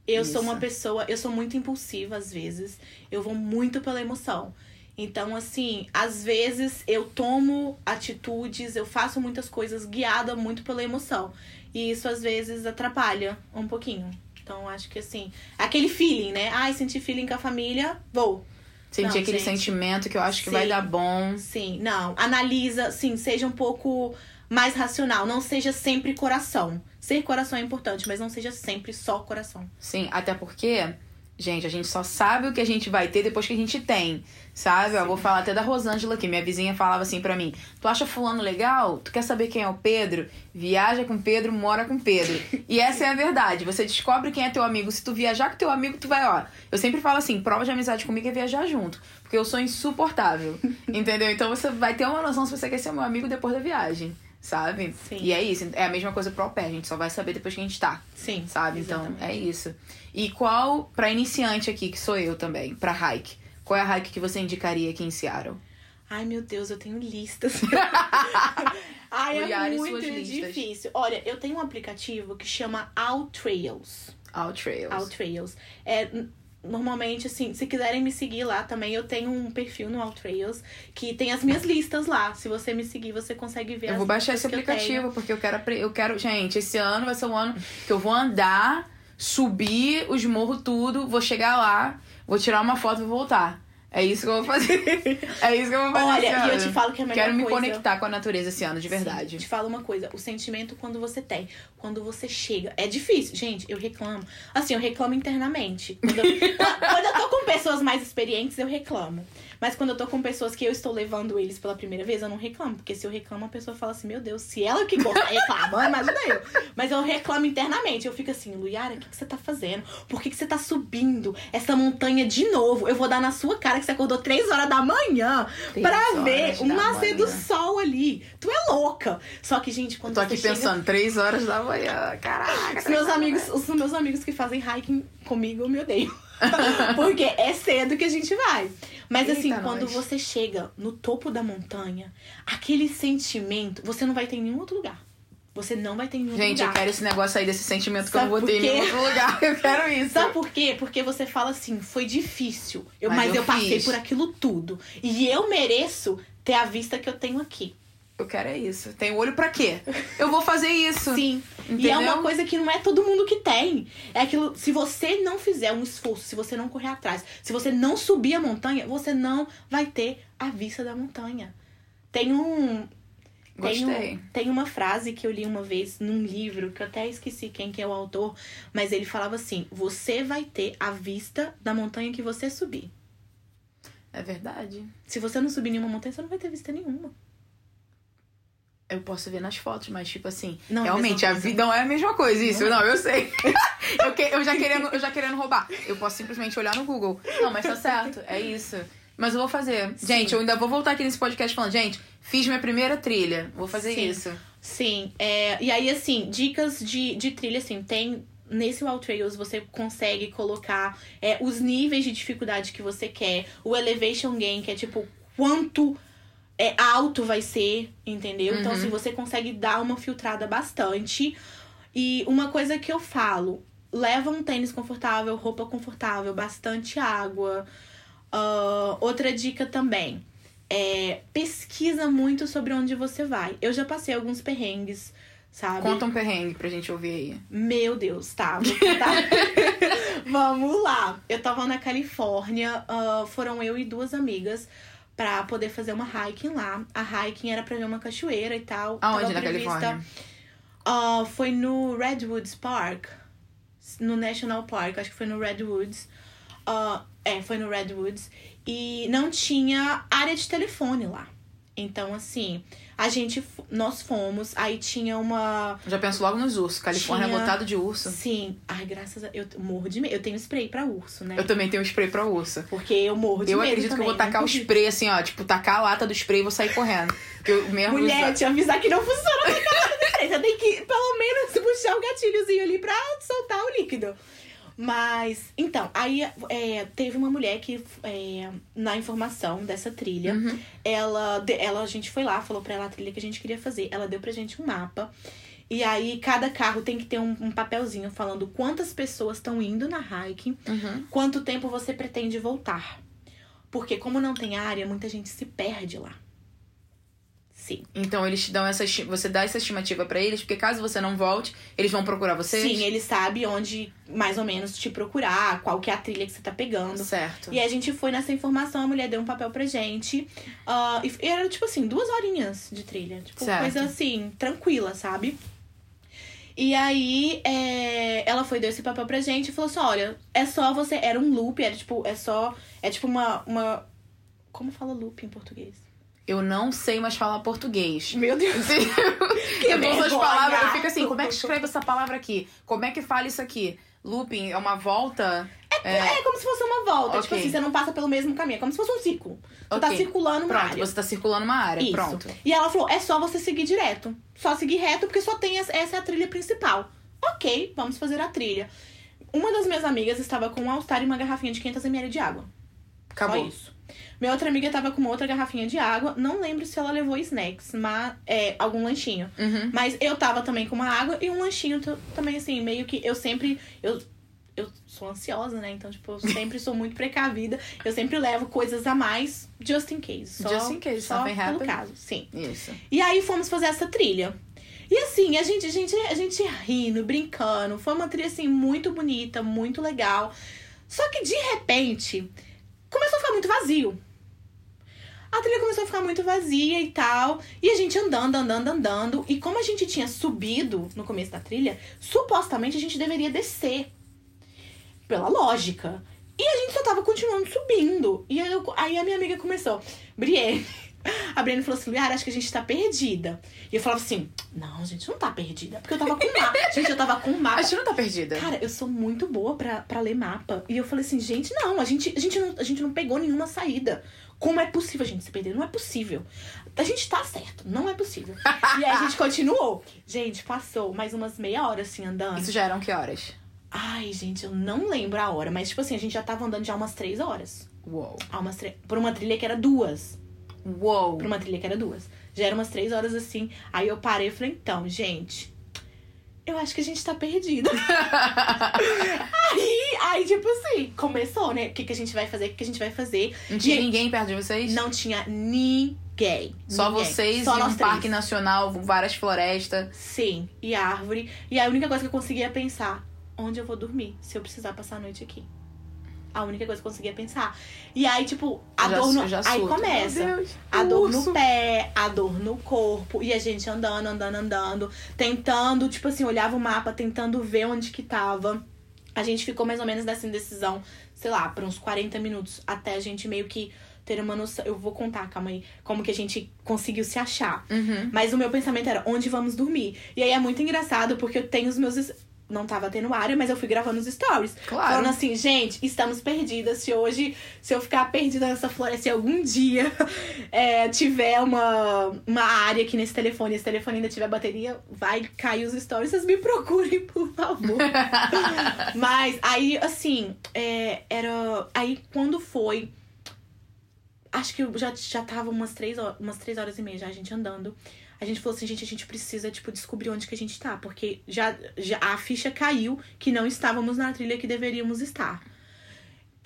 Eu Isso. sou uma pessoa, eu sou muito impulsiva às vezes. Eu vou muito pela emoção. Então, assim, às vezes eu tomo atitudes, eu faço muitas coisas guiada muito pela emoção. E isso às vezes atrapalha um pouquinho. Então, acho que assim, aquele feeling, né? Ai, senti feeling com a família, vou. Sentir aquele gente. sentimento que eu acho que Sim. vai dar bom. Sim, não. Analisa, sim, seja um pouco mais racional. Não seja sempre coração. Ser coração é importante, mas não seja sempre só coração. Sim, até porque, gente, a gente só sabe o que a gente vai ter depois que a gente tem. Sabe? Eu vou falar até da Rosângela aqui. Minha vizinha falava assim pra mim: Tu acha fulano legal? Tu quer saber quem é o Pedro? Viaja com Pedro, mora com Pedro. E essa é a verdade. Você descobre quem é teu amigo. Se tu viajar com teu amigo, tu vai, ó. Eu sempre falo assim: prova de amizade comigo é viajar junto. Porque eu sou insuportável. entendeu? Então você vai ter uma noção se você quer ser meu amigo depois da viagem. Sabe? Sim. E é isso. É a mesma coisa pro au pair. A gente só vai saber depois que a gente tá Sim. sabe? Então, exatamente. é isso. E qual, pra iniciante aqui, que sou eu também, pra hike, qual é a hike que você indicaria aqui em Seattle? Ai, meu Deus, eu tenho listas. Ai, é Yara e muito listas. difícil. Olha, eu tenho um aplicativo que chama All Trails. All Trails. All Trails. É, normalmente, assim, se quiserem me seguir lá também, eu tenho um perfil no All Trails que tem as minhas listas lá. Se você me seguir, você consegue ver Eu vou baixar esse que eu aplicativo, porque eu quero, eu quero. Gente, esse ano vai ser um ano que eu vou andar, subir os morros tudo, vou chegar lá, vou tirar uma foto e vou voltar. É isso que eu vou fazer. é isso que eu vou fazer. Olha, e eu te falo que é a melhor Quero me coisa- conectar com a natureza esse ano, de verdade. Sim, te falo uma coisa, o sentimento quando você tem, quando você chega, é difícil. Gente, eu reclamo. Assim, eu reclamo internamente. Quando eu, quando eu tô com pessoas mais experientes, eu reclamo. Mas quando eu tô com pessoas que eu estou levando eles pela primeira vez, eu não reclamo. Porque se eu reclamo, a pessoa fala assim, meu Deus, se ela que gosta reclamando, imagina eu. Mas eu reclamo internamente. Eu fico assim, Luiara, o que, que você tá fazendo? Por que, que você tá subindo essa montanha de novo? Eu vou dar na sua cara que você acordou três horas da manhã Três pra ver o nascer do manhã. sol ali. Tu é louca. Só que, gente, quando Eu tô aqui você chega- pensando, três horas da manhã. Caraca. os meus amigos, os meus amigos que fazem hiking comigo, eu me odeio. Porque é cedo que a gente vai. Mas Eita, assim, quando nós. você chega no topo da montanha, aquele sentimento, você não vai ter em nenhum outro lugar. Você não vai ter em nenhum Gente, lugar. eu quero esse negócio aí desse sentimento que eu Sabe não vou ter por em nenhum outro lugar. Eu quero isso. Sabe por quê? Porque você fala assim, foi difícil, eu- Mas mas, eu eu, passei por aquilo tudo. E eu mereço ter a vista que eu tenho aqui. Eu quero é isso. Tem olho pra quê? Eu vou fazer isso. Sim. E é Entendeu? uma coisa que não é todo mundo que tem. É aquilo, se você não fizer um esforço, se você não correr atrás, se você não subir a montanha, você não vai ter a vista da montanha. Tem um. Tem, Gostei. um, tem uma frase que eu li uma vez num livro, que eu até esqueci quem que é o autor, mas ele falava assim: você vai ter a vista da montanha que você subir. É verdade. Se você não subir nenhuma montanha, você não vai ter vista nenhuma. Eu posso ver nas fotos, mas tipo assim, Não é realmente a vida não é a mesma coisa, isso. Não. Não, eu sei. eu, que- eu já querendo, eu já querendo roubar. Eu posso simplesmente olhar no Google. Não, mas tá certo, é isso. Mas eu vou fazer. Sim. Gente, eu ainda vou voltar aqui nesse podcast falando, gente, fiz minha primeira trilha. Vou fazer Sim. isso. Sim, é, e aí assim, dicas de, de trilha, assim, tem. Nesse Wild Trails você consegue colocar é, os níveis de dificuldade que você quer, o Elevation Gain, que é tipo quanto é, alto vai ser, entendeu? Então, Uhum. assim, você consegue dar uma filtrada bastante. E uma coisa que eu falo: leva um tênis confortável, roupa confortável, bastante água. Ah, outra dica também é pesquisa muito sobre onde você vai. Eu já passei alguns perrengues, sabe? Conta um perrengue pra gente ouvir aí. Meu Deus, tá. Vamos lá. Eu tava na Califórnia, ah, foram eu e duas amigas pra poder fazer uma hiking lá. A hiking era pra ver uma cachoeira e tal. Aonde na prevista- Califórnia? Ah, foi no Redwoods Park. No National Park, acho que foi no Redwoods. Ah, é, foi no Redwoods. E não tinha área de telefone lá. Então, assim, a gente. Nós fomos, aí tinha uma. Já penso logo nos ursos. Califórnia Tinha- é lotado de urso. Sim. Ai, graças a. Eu morro de medo. Eu tenho spray pra urso, né? Eu também tenho um spray pra urso. Porque eu morro de Eu medo. acredito que eu vou também, tacar o spray assim, ó. Tipo, tacar a lata do spray e vou sair correndo. Porque eu mesmo. Mulher, te avisar que não funciona tacar nada de spray. Você tem que, pelo menos, puxar o gatilhozinho ali pra soltar o líquido. Mas, então, aí é, teve uma mulher que, é, na informação dessa trilha, Uhum. ela, ela, a gente foi lá, falou pra ela a trilha que a gente queria fazer. Ela deu pra gente um mapa. E aí, cada carro tem que ter um, um papelzinho falando quantas pessoas estão indo na hiking, Uhum. quanto tempo você pretende voltar. Porque, como não tem área, muita gente se perde lá. Sim. Então eles te dão essa. Você dá essa estimativa pra eles, porque caso você não volte, eles vão procurar vocês? Sim, ele sabe onde, mais ou menos, te procurar, qual que é a trilha que você tá pegando. Certo. E a gente foi nessa informação, a mulher deu um papel pra gente. ah, e era, tipo assim, duas horinhas de trilha. Tipo, Certo. coisa assim, tranquila, sabe? E aí, é, ela foi, deu esse papel pra gente e falou assim: olha, é só você. Era um loop, era tipo, é só. É tipo uma. uma como fala loop em português? Eu não sei mais falar português. Meu Deus. Que eu dou vergonha. palavras, eu fico assim, como é que escreve essa palavra aqui? Como é que fala isso aqui? Looping é uma volta? É, É como se fosse uma volta. Tipo Ok. assim, você não passa pelo mesmo caminho. É como se fosse um ciclo. Você tá Ok. circulando uma pronto, área. você tá circulando uma área, Isso. pronto. E ela falou: é só você seguir direto. Só seguir reto, porque só tem essa, essa é a trilha principal. Ok, vamos fazer a trilha. Uma das minhas amigas estava com um All-Star e uma garrafinha de 500ml de água. Acabou. Só isso. Minha outra amiga tava com uma outra garrafinha de água. Não lembro se ela levou snacks, mas é, algum lanchinho. Uhum. Mas eu tava também com uma água e um lanchinho também, assim, meio que eu sempre. Eu, eu sou ansiosa, né? Então, tipo, eu sempre sou muito precavida. Eu sempre levo coisas a mais, just in case. Só, Just in case, só pelo happen. caso, sim. Isso. E aí fomos fazer essa trilha. E assim, a gente, a gente, a gente rindo, brincando. Foi uma trilha, assim, muito bonita, muito legal. Só que de repente, começou a ficar muito vazio. A trilha começou a ficar muito vazia e tal. E a gente andando, andando, andando. E como a gente tinha subido no começo da trilha, supostamente a gente deveria descer. Pela lógica. E a gente só tava continuando subindo. E eu- aí a minha amiga começou, Brienne. A Brienne falou assim, Liara, acho que a gente tá perdida. E eu falava assim, não, a gente não tá perdida. Porque eu tava com mapa. gente, eu tava com mapa. A gente não tá perdida. Cara, eu sou muito boa pra, pra ler mapa. E eu falei assim, gente, não, a gente, a, gente não, a gente não pegou nenhuma saída. Como é possível a gente se perder? Não é possível. A gente tá certo, não é possível. e aí a gente continuou. Gente, passou mais umas meia hora assim andando. Isso já eram que horas? Ai, gente, eu não lembro a hora, mas tipo assim, a gente já tava andando já umas três horas. Uou. Há umas tre... Por uma trilha que era duas. Uou. Por uma trilha que era duas. Já eram umas três horas assim. Aí eu parei e falei, então, gente, eu acho que a gente tá perdida. aí, aí, tipo assim, começou, né? O que, que a gente vai fazer? O que, que a gente vai fazer? Não tinha E ninguém perto de vocês? Não tinha ninguém. Só ninguém. vocês Só e um parque nacional, várias florestas. Sim, e árvore. E a única coisa que eu conseguia pensar, onde eu vou dormir se eu precisar passar a noite aqui? A única coisa que eu conseguia pensar. E aí, tipo, a já- dor no... já Aí surto. começa. Meu Deus, A dor urso. no pé, a dor no corpo. E a gente andando, andando, andando. Tentando, tipo assim, olhava o mapa, tentando ver onde que tava. A gente ficou mais ou menos nessa indecisão, sei lá, por uns 40 minutos. Até a gente meio que ter uma noção. Eu vou contar, calma aí. Como que a gente conseguiu se achar. Uhum. Mas o meu pensamento era onde vamos dormir. E aí é muito engraçado porque eu tenho os meus. Não tava tendo área, mas eu fui gravando os stories. Claro. Falando assim, gente, estamos perdidas. Se hoje, se eu ficar perdida nessa floresta e algum dia é, tiver uma, uma área aqui nesse telefone, esse telefone ainda tiver bateria, vai cair os stories. Vocês me procurem, por favor. mas aí, assim, é, era. Aí quando foi. Acho que já, já tava umas três, horas, umas três horas e meia já, a gente andando. A gente falou assim, gente, a gente precisa, tipo, descobrir onde que a gente tá. Porque já, já a ficha caiu que não estávamos na trilha que deveríamos estar.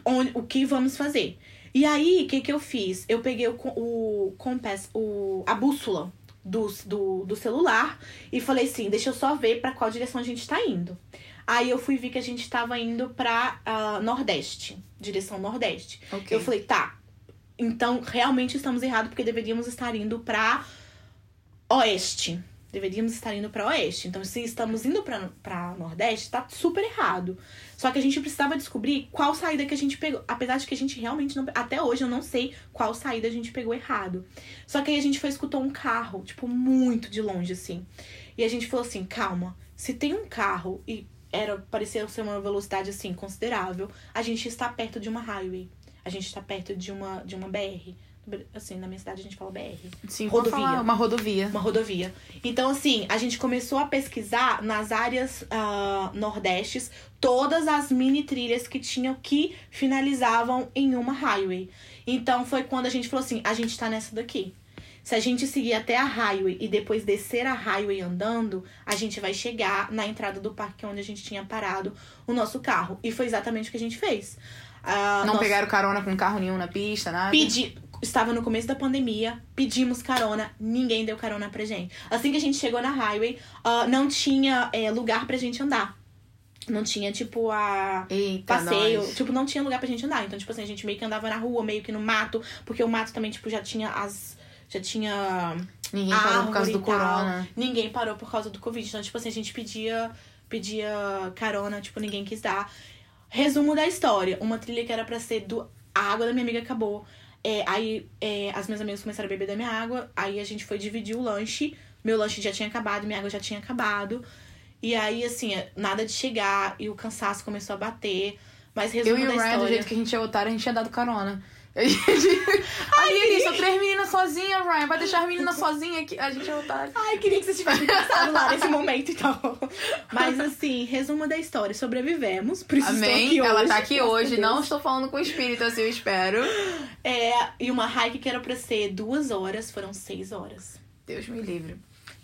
Onde, o que vamos fazer? E aí, o que que eu fiz? Eu peguei o, o compass, o, a bússola do, do, do celular e falei assim, deixa eu só ver pra qual direção a gente tá indo. Aí eu fui ver que a gente tava indo pra ah, Nordeste, direção Nordeste. Ok. Eu falei, tá, então realmente estamos errados porque deveríamos estar indo pra Oeste. Deveríamos estar indo pra Oeste. Então, se estamos indo pra Nordeste, tá super errado. Só que a gente precisava descobrir qual saída que a gente pegou. Apesar de que a gente realmente não. Até hoje eu não sei qual saída a gente pegou errado. Só que aí a gente foi escutou um carro, tipo, muito de longe, assim. E a gente falou assim: calma, se tem um carro e era parecia ser uma velocidade assim considerável, a gente está perto de uma highway. A gente está perto de uma de uma BR. Assim, na minha cidade a gente fala BR Sim, rodovia. falar, uma rodovia. uma rodovia. Então, assim, a gente começou a pesquisar nas áreas ah, nordestes todas as mini trilhas que tinham que finalizavam em uma highway. Então foi quando a gente falou assim: a gente tá nessa daqui. Se a gente seguir até a highway e depois descer a highway andando, a gente vai chegar na entrada do parque onde a gente tinha parado o nosso carro. E foi exatamente o que a gente fez. Ah, Não nós- pegaram carona com carro nenhum na pista, nada? Pedi, estava no começo da pandemia, pedimos carona, ninguém deu carona pra gente. Assim que a gente chegou na highway, ah, não tinha é, lugar pra gente andar. Não tinha, tipo, a Eita, passeio. nós. Tipo, não tinha lugar pra gente andar. Então, tipo assim, a gente meio que andava na rua, meio que no mato. Porque o mato também, tipo, já tinha as... Já tinha Ninguém parou por causa do corona. Ninguém parou por causa do Covid. Então, tipo assim, a gente pedia, pedia carona, tipo, ninguém quis dar. Resumo da história. Uma trilha que era pra ser do... A água da minha amiga acabou. É, aí, é, as minhas amigas começaram a beber da minha água. Aí, a gente foi dividir o lanche. Meu lanche já tinha acabado, minha água já tinha acabado. E aí, assim, nada de chegar. E o cansaço começou a bater. Mas resumo Eu e o Ryan, do história... jeito que a gente é otário, a gente tinha dado carona. A gente... Aí, só três meninas sozinhas, Ryan. Vai deixar as meninas sozinhas aqui. A gente é otário. Ai, queria que vocês tivessem pensado lá nesse momento, então. Mas assim, resumo da história. Sobrevivemos, por isso estou Amém? aqui hoje. Ela tá aqui hoje. Não estou falando com o espírito, assim, eu espero. É, e uma hike que era pra ser duas horas, foram seis horas. Deus me livre.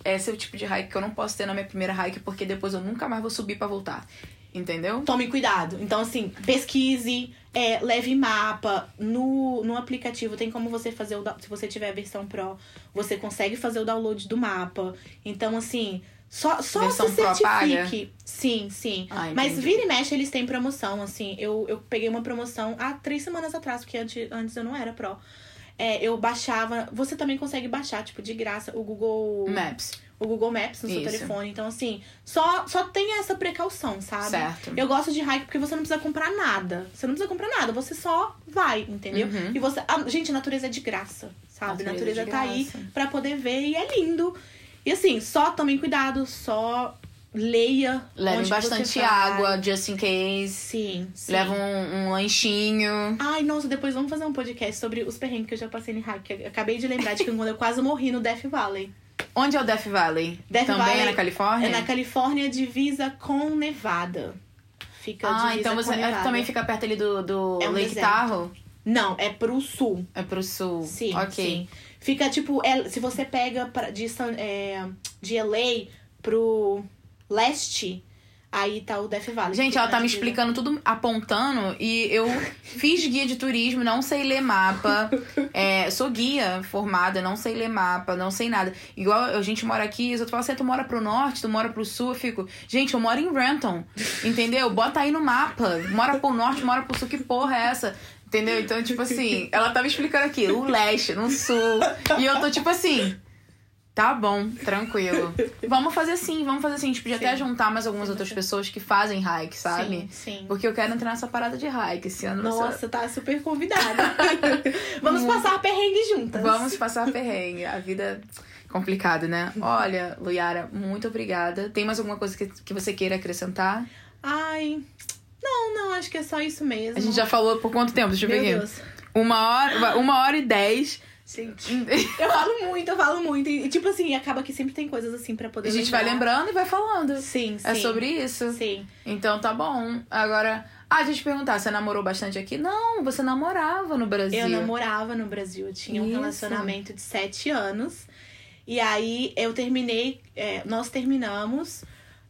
Esse é o tipo de hike que eu não posso ter na minha primeira hike, porque depois eu nunca mais vou subir pra voltar. Entendeu? Tome cuidado. Então, assim, pesquise, é, leve mapa. No, no aplicativo tem como você fazer o. Se você tiver a versão Pro, você consegue fazer o download do mapa. Então, assim. Só, só Versão se certifique. Sim, sim. Ah, Mas vira e mexe, eles têm promoção, assim. Eu, eu peguei uma promoção há três semanas atrás, porque antes, antes eu não era Pro. É, eu baixava. Você também consegue baixar, tipo, de graça, o Google. Maps. O Google Maps no seu Isso. telefone. Então, assim, só, só tenha essa precaução, sabe? Certo. Eu gosto de hike porque você não precisa comprar nada. Você não precisa comprar nada, você só vai, entendeu? Uhum. E você. a- gente, a natureza é de graça, sabe? A Natureza natureza de tá aí pra poder ver e é lindo. E assim, só tomem cuidado, só leia. Levem onde bastante água, just in case. Sim, sim. Leva um, um lanchinho. Ai, nossa, depois vamos fazer um podcast sobre os perrengues que eu já passei em. Eu acabei de lembrar de que quando eu quase morri no Death Valley. Onde é o Death Valley? Death Também Valley é na Califórnia? É na Califórnia, divisa com Nevada. Fica Ah, então você é, também fica perto ali do, do É um Lake deserto. Tahoe? Não, é pro sul. É pro sul. Sim, ok. sim. Fica tipo, é, se você pega pra, de, San- é, de LA pro leste, aí tá o Death Valley. Gente, ela tá me explicando tudo, apontando, e eu fiz guia de turismo, não sei ler mapa. É, sou guia formada, não sei ler mapa, não sei nada. Igual a gente mora aqui, eu falo assim, tu mora pro norte, tu mora pro sul, eu fico, gente, eu moro em Renton, entendeu? Bota aí no mapa. Mora pro norte, mora pro sul, que porra é essa? Entendeu? Então, tipo assim, ela tá me explicando aqui, o leste, no sul. E eu tô tipo assim. Tá bom, tranquilo. Vamos fazer assim, vamos fazer assim. A gente podia até Sim. juntar mais algumas outras pessoas que fazem hike, sabe? Sim, sim. Porque eu quero entrar nessa parada de hike esse ano. Nossa, tá super convidada. Vamos passar perrengue juntas. Vamos passar perrengue. A vida é complicado, né? Olha, Luiara, muito obrigada. Tem mais alguma coisa que, que você queira acrescentar? Ai. Não, não, acho que é só isso mesmo. A gente já falou por quanto tempo? Deixa eu ver Meu aqui. Deus. Uma hora, uma hora e dez. Gente. Eu falo muito, eu falo muito. E, tipo assim, acaba que sempre tem coisas assim pra poder A gente vai lembrar. lembrando e vai falando. Sim, sim. É sobre isso. Sim. Então tá bom. Agora, ah, deixa eu te perguntar, você namorou bastante aqui? Não, você namorava no Brasil. Eu namorava no Brasil, eu tinha um Isso. relacionamento de sete anos. E aí eu terminei, é, nós terminamos,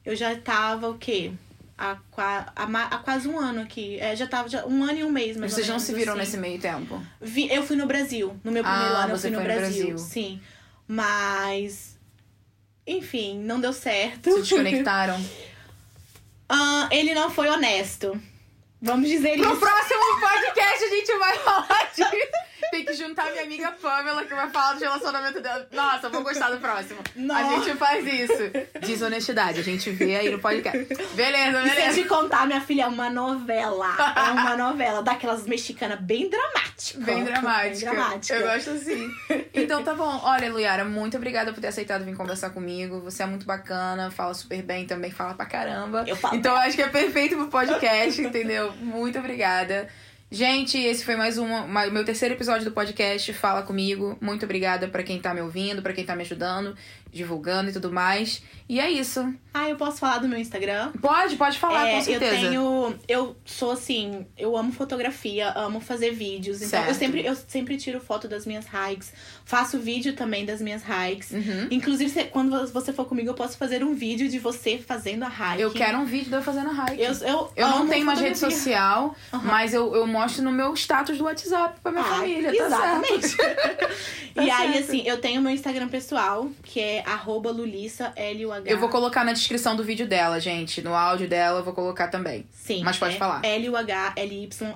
eu já tava o quê? Há, há há quase um ano aqui. É, já tava já um ano e um mês, mais ou Vocês não se viram assim. nesse meio tempo? Vi- eu fui no Brasil. No meu primeiro Ah, ano eu fui no no Brasil, Brasil. Sim. Mas. Enfim, não deu certo. Se desconectaram? Ah, ele não foi honesto. Vamos dizer No isso. próximo podcast a gente vai falar de. Tem que juntar minha amiga Pamela, que vai falar do relacionamento dela. Nossa, eu vou gostar do próximo. A Nossa. gente faz isso. Desonestidade, a gente vê aí no podcast. Beleza, E se eu beleza. te contar, minha filha, é uma novela. É uma novela daquelas mexicanas bem dramática. Bem dramática. Bem dramática. Eu gosto assim. Então tá bom. Olha, Luiara, muito obrigada por ter aceitado vir conversar comigo. Você é muito bacana, fala super bem também, fala pra caramba. Eu falo Então acho que é perfeito pro podcast, entendeu? Muito obrigada. Gente, esse foi mais um meu terceiro episódio do podcast Fala Comigo. Muito obrigada pra quem tá me ouvindo, pra quem tá me ajudando, divulgando e tudo mais. E é isso. Ah, eu posso falar do meu Instagram? Pode, pode falar, É, com certeza. Eu tenho. Eu sou assim, eu amo fotografia, amo fazer vídeos. Então eu Certo. sempre, eu sempre tiro foto das minhas hikes. Faço vídeo também das minhas hikes. Uhum. Inclusive, quando você for comigo, eu posso fazer um vídeo de você fazendo a hike. Eu quero um vídeo de eu fazendo hike. Eu, eu, Eu não tenho mais rede social, Aham. mas eu, eu mostro no meu status do WhatsApp pra minha Ah, família, tá exatamente. certo? e Tá aí, assim, eu tenho meu Instagram pessoal, que é arroba Lulissa, L-U-H. Eu vou colocar na descrição do vídeo dela, gente. No áudio dela eu vou colocar também. Sim. Mas pode é falar. L-U-H-L-Y-S-S-A.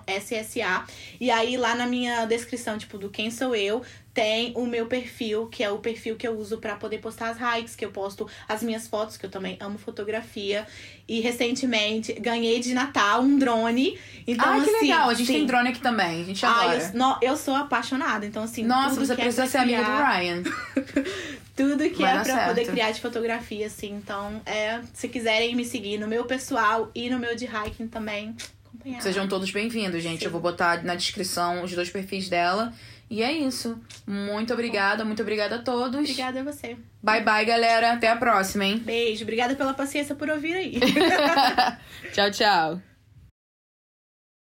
E aí, lá na minha descrição, tipo, do quem sou eu, tem o meu perfil, que é o perfil que eu uso pra poder postar as hikes, que eu posto as minhas fotos, que eu também amo fotografia. E recentemente ganhei de Natal um drone. Então, ah, que assim, legal. A gente sim. tem drone aqui também. A gente Ah, adora. eu, no- eu sou apaixonada, então assim. Nossa, você é precisa pra ser amiga do criar- Ryan. Tudo que Vai é pra certo. poder criar de fotografia, assim. Então, é, se quiserem me seguir no meu pessoal e no meu de hiking também, acompanhar. Sejam todos bem-vindos, gente. Sim. Eu vou botar na descrição os dois perfis dela. E é isso. Muito obrigada, muito obrigada a todos. Obrigada a você. Bye bye, galera. Até a próxima, hein? Beijo. Obrigada pela paciência por ouvir aí. tchau, tchau.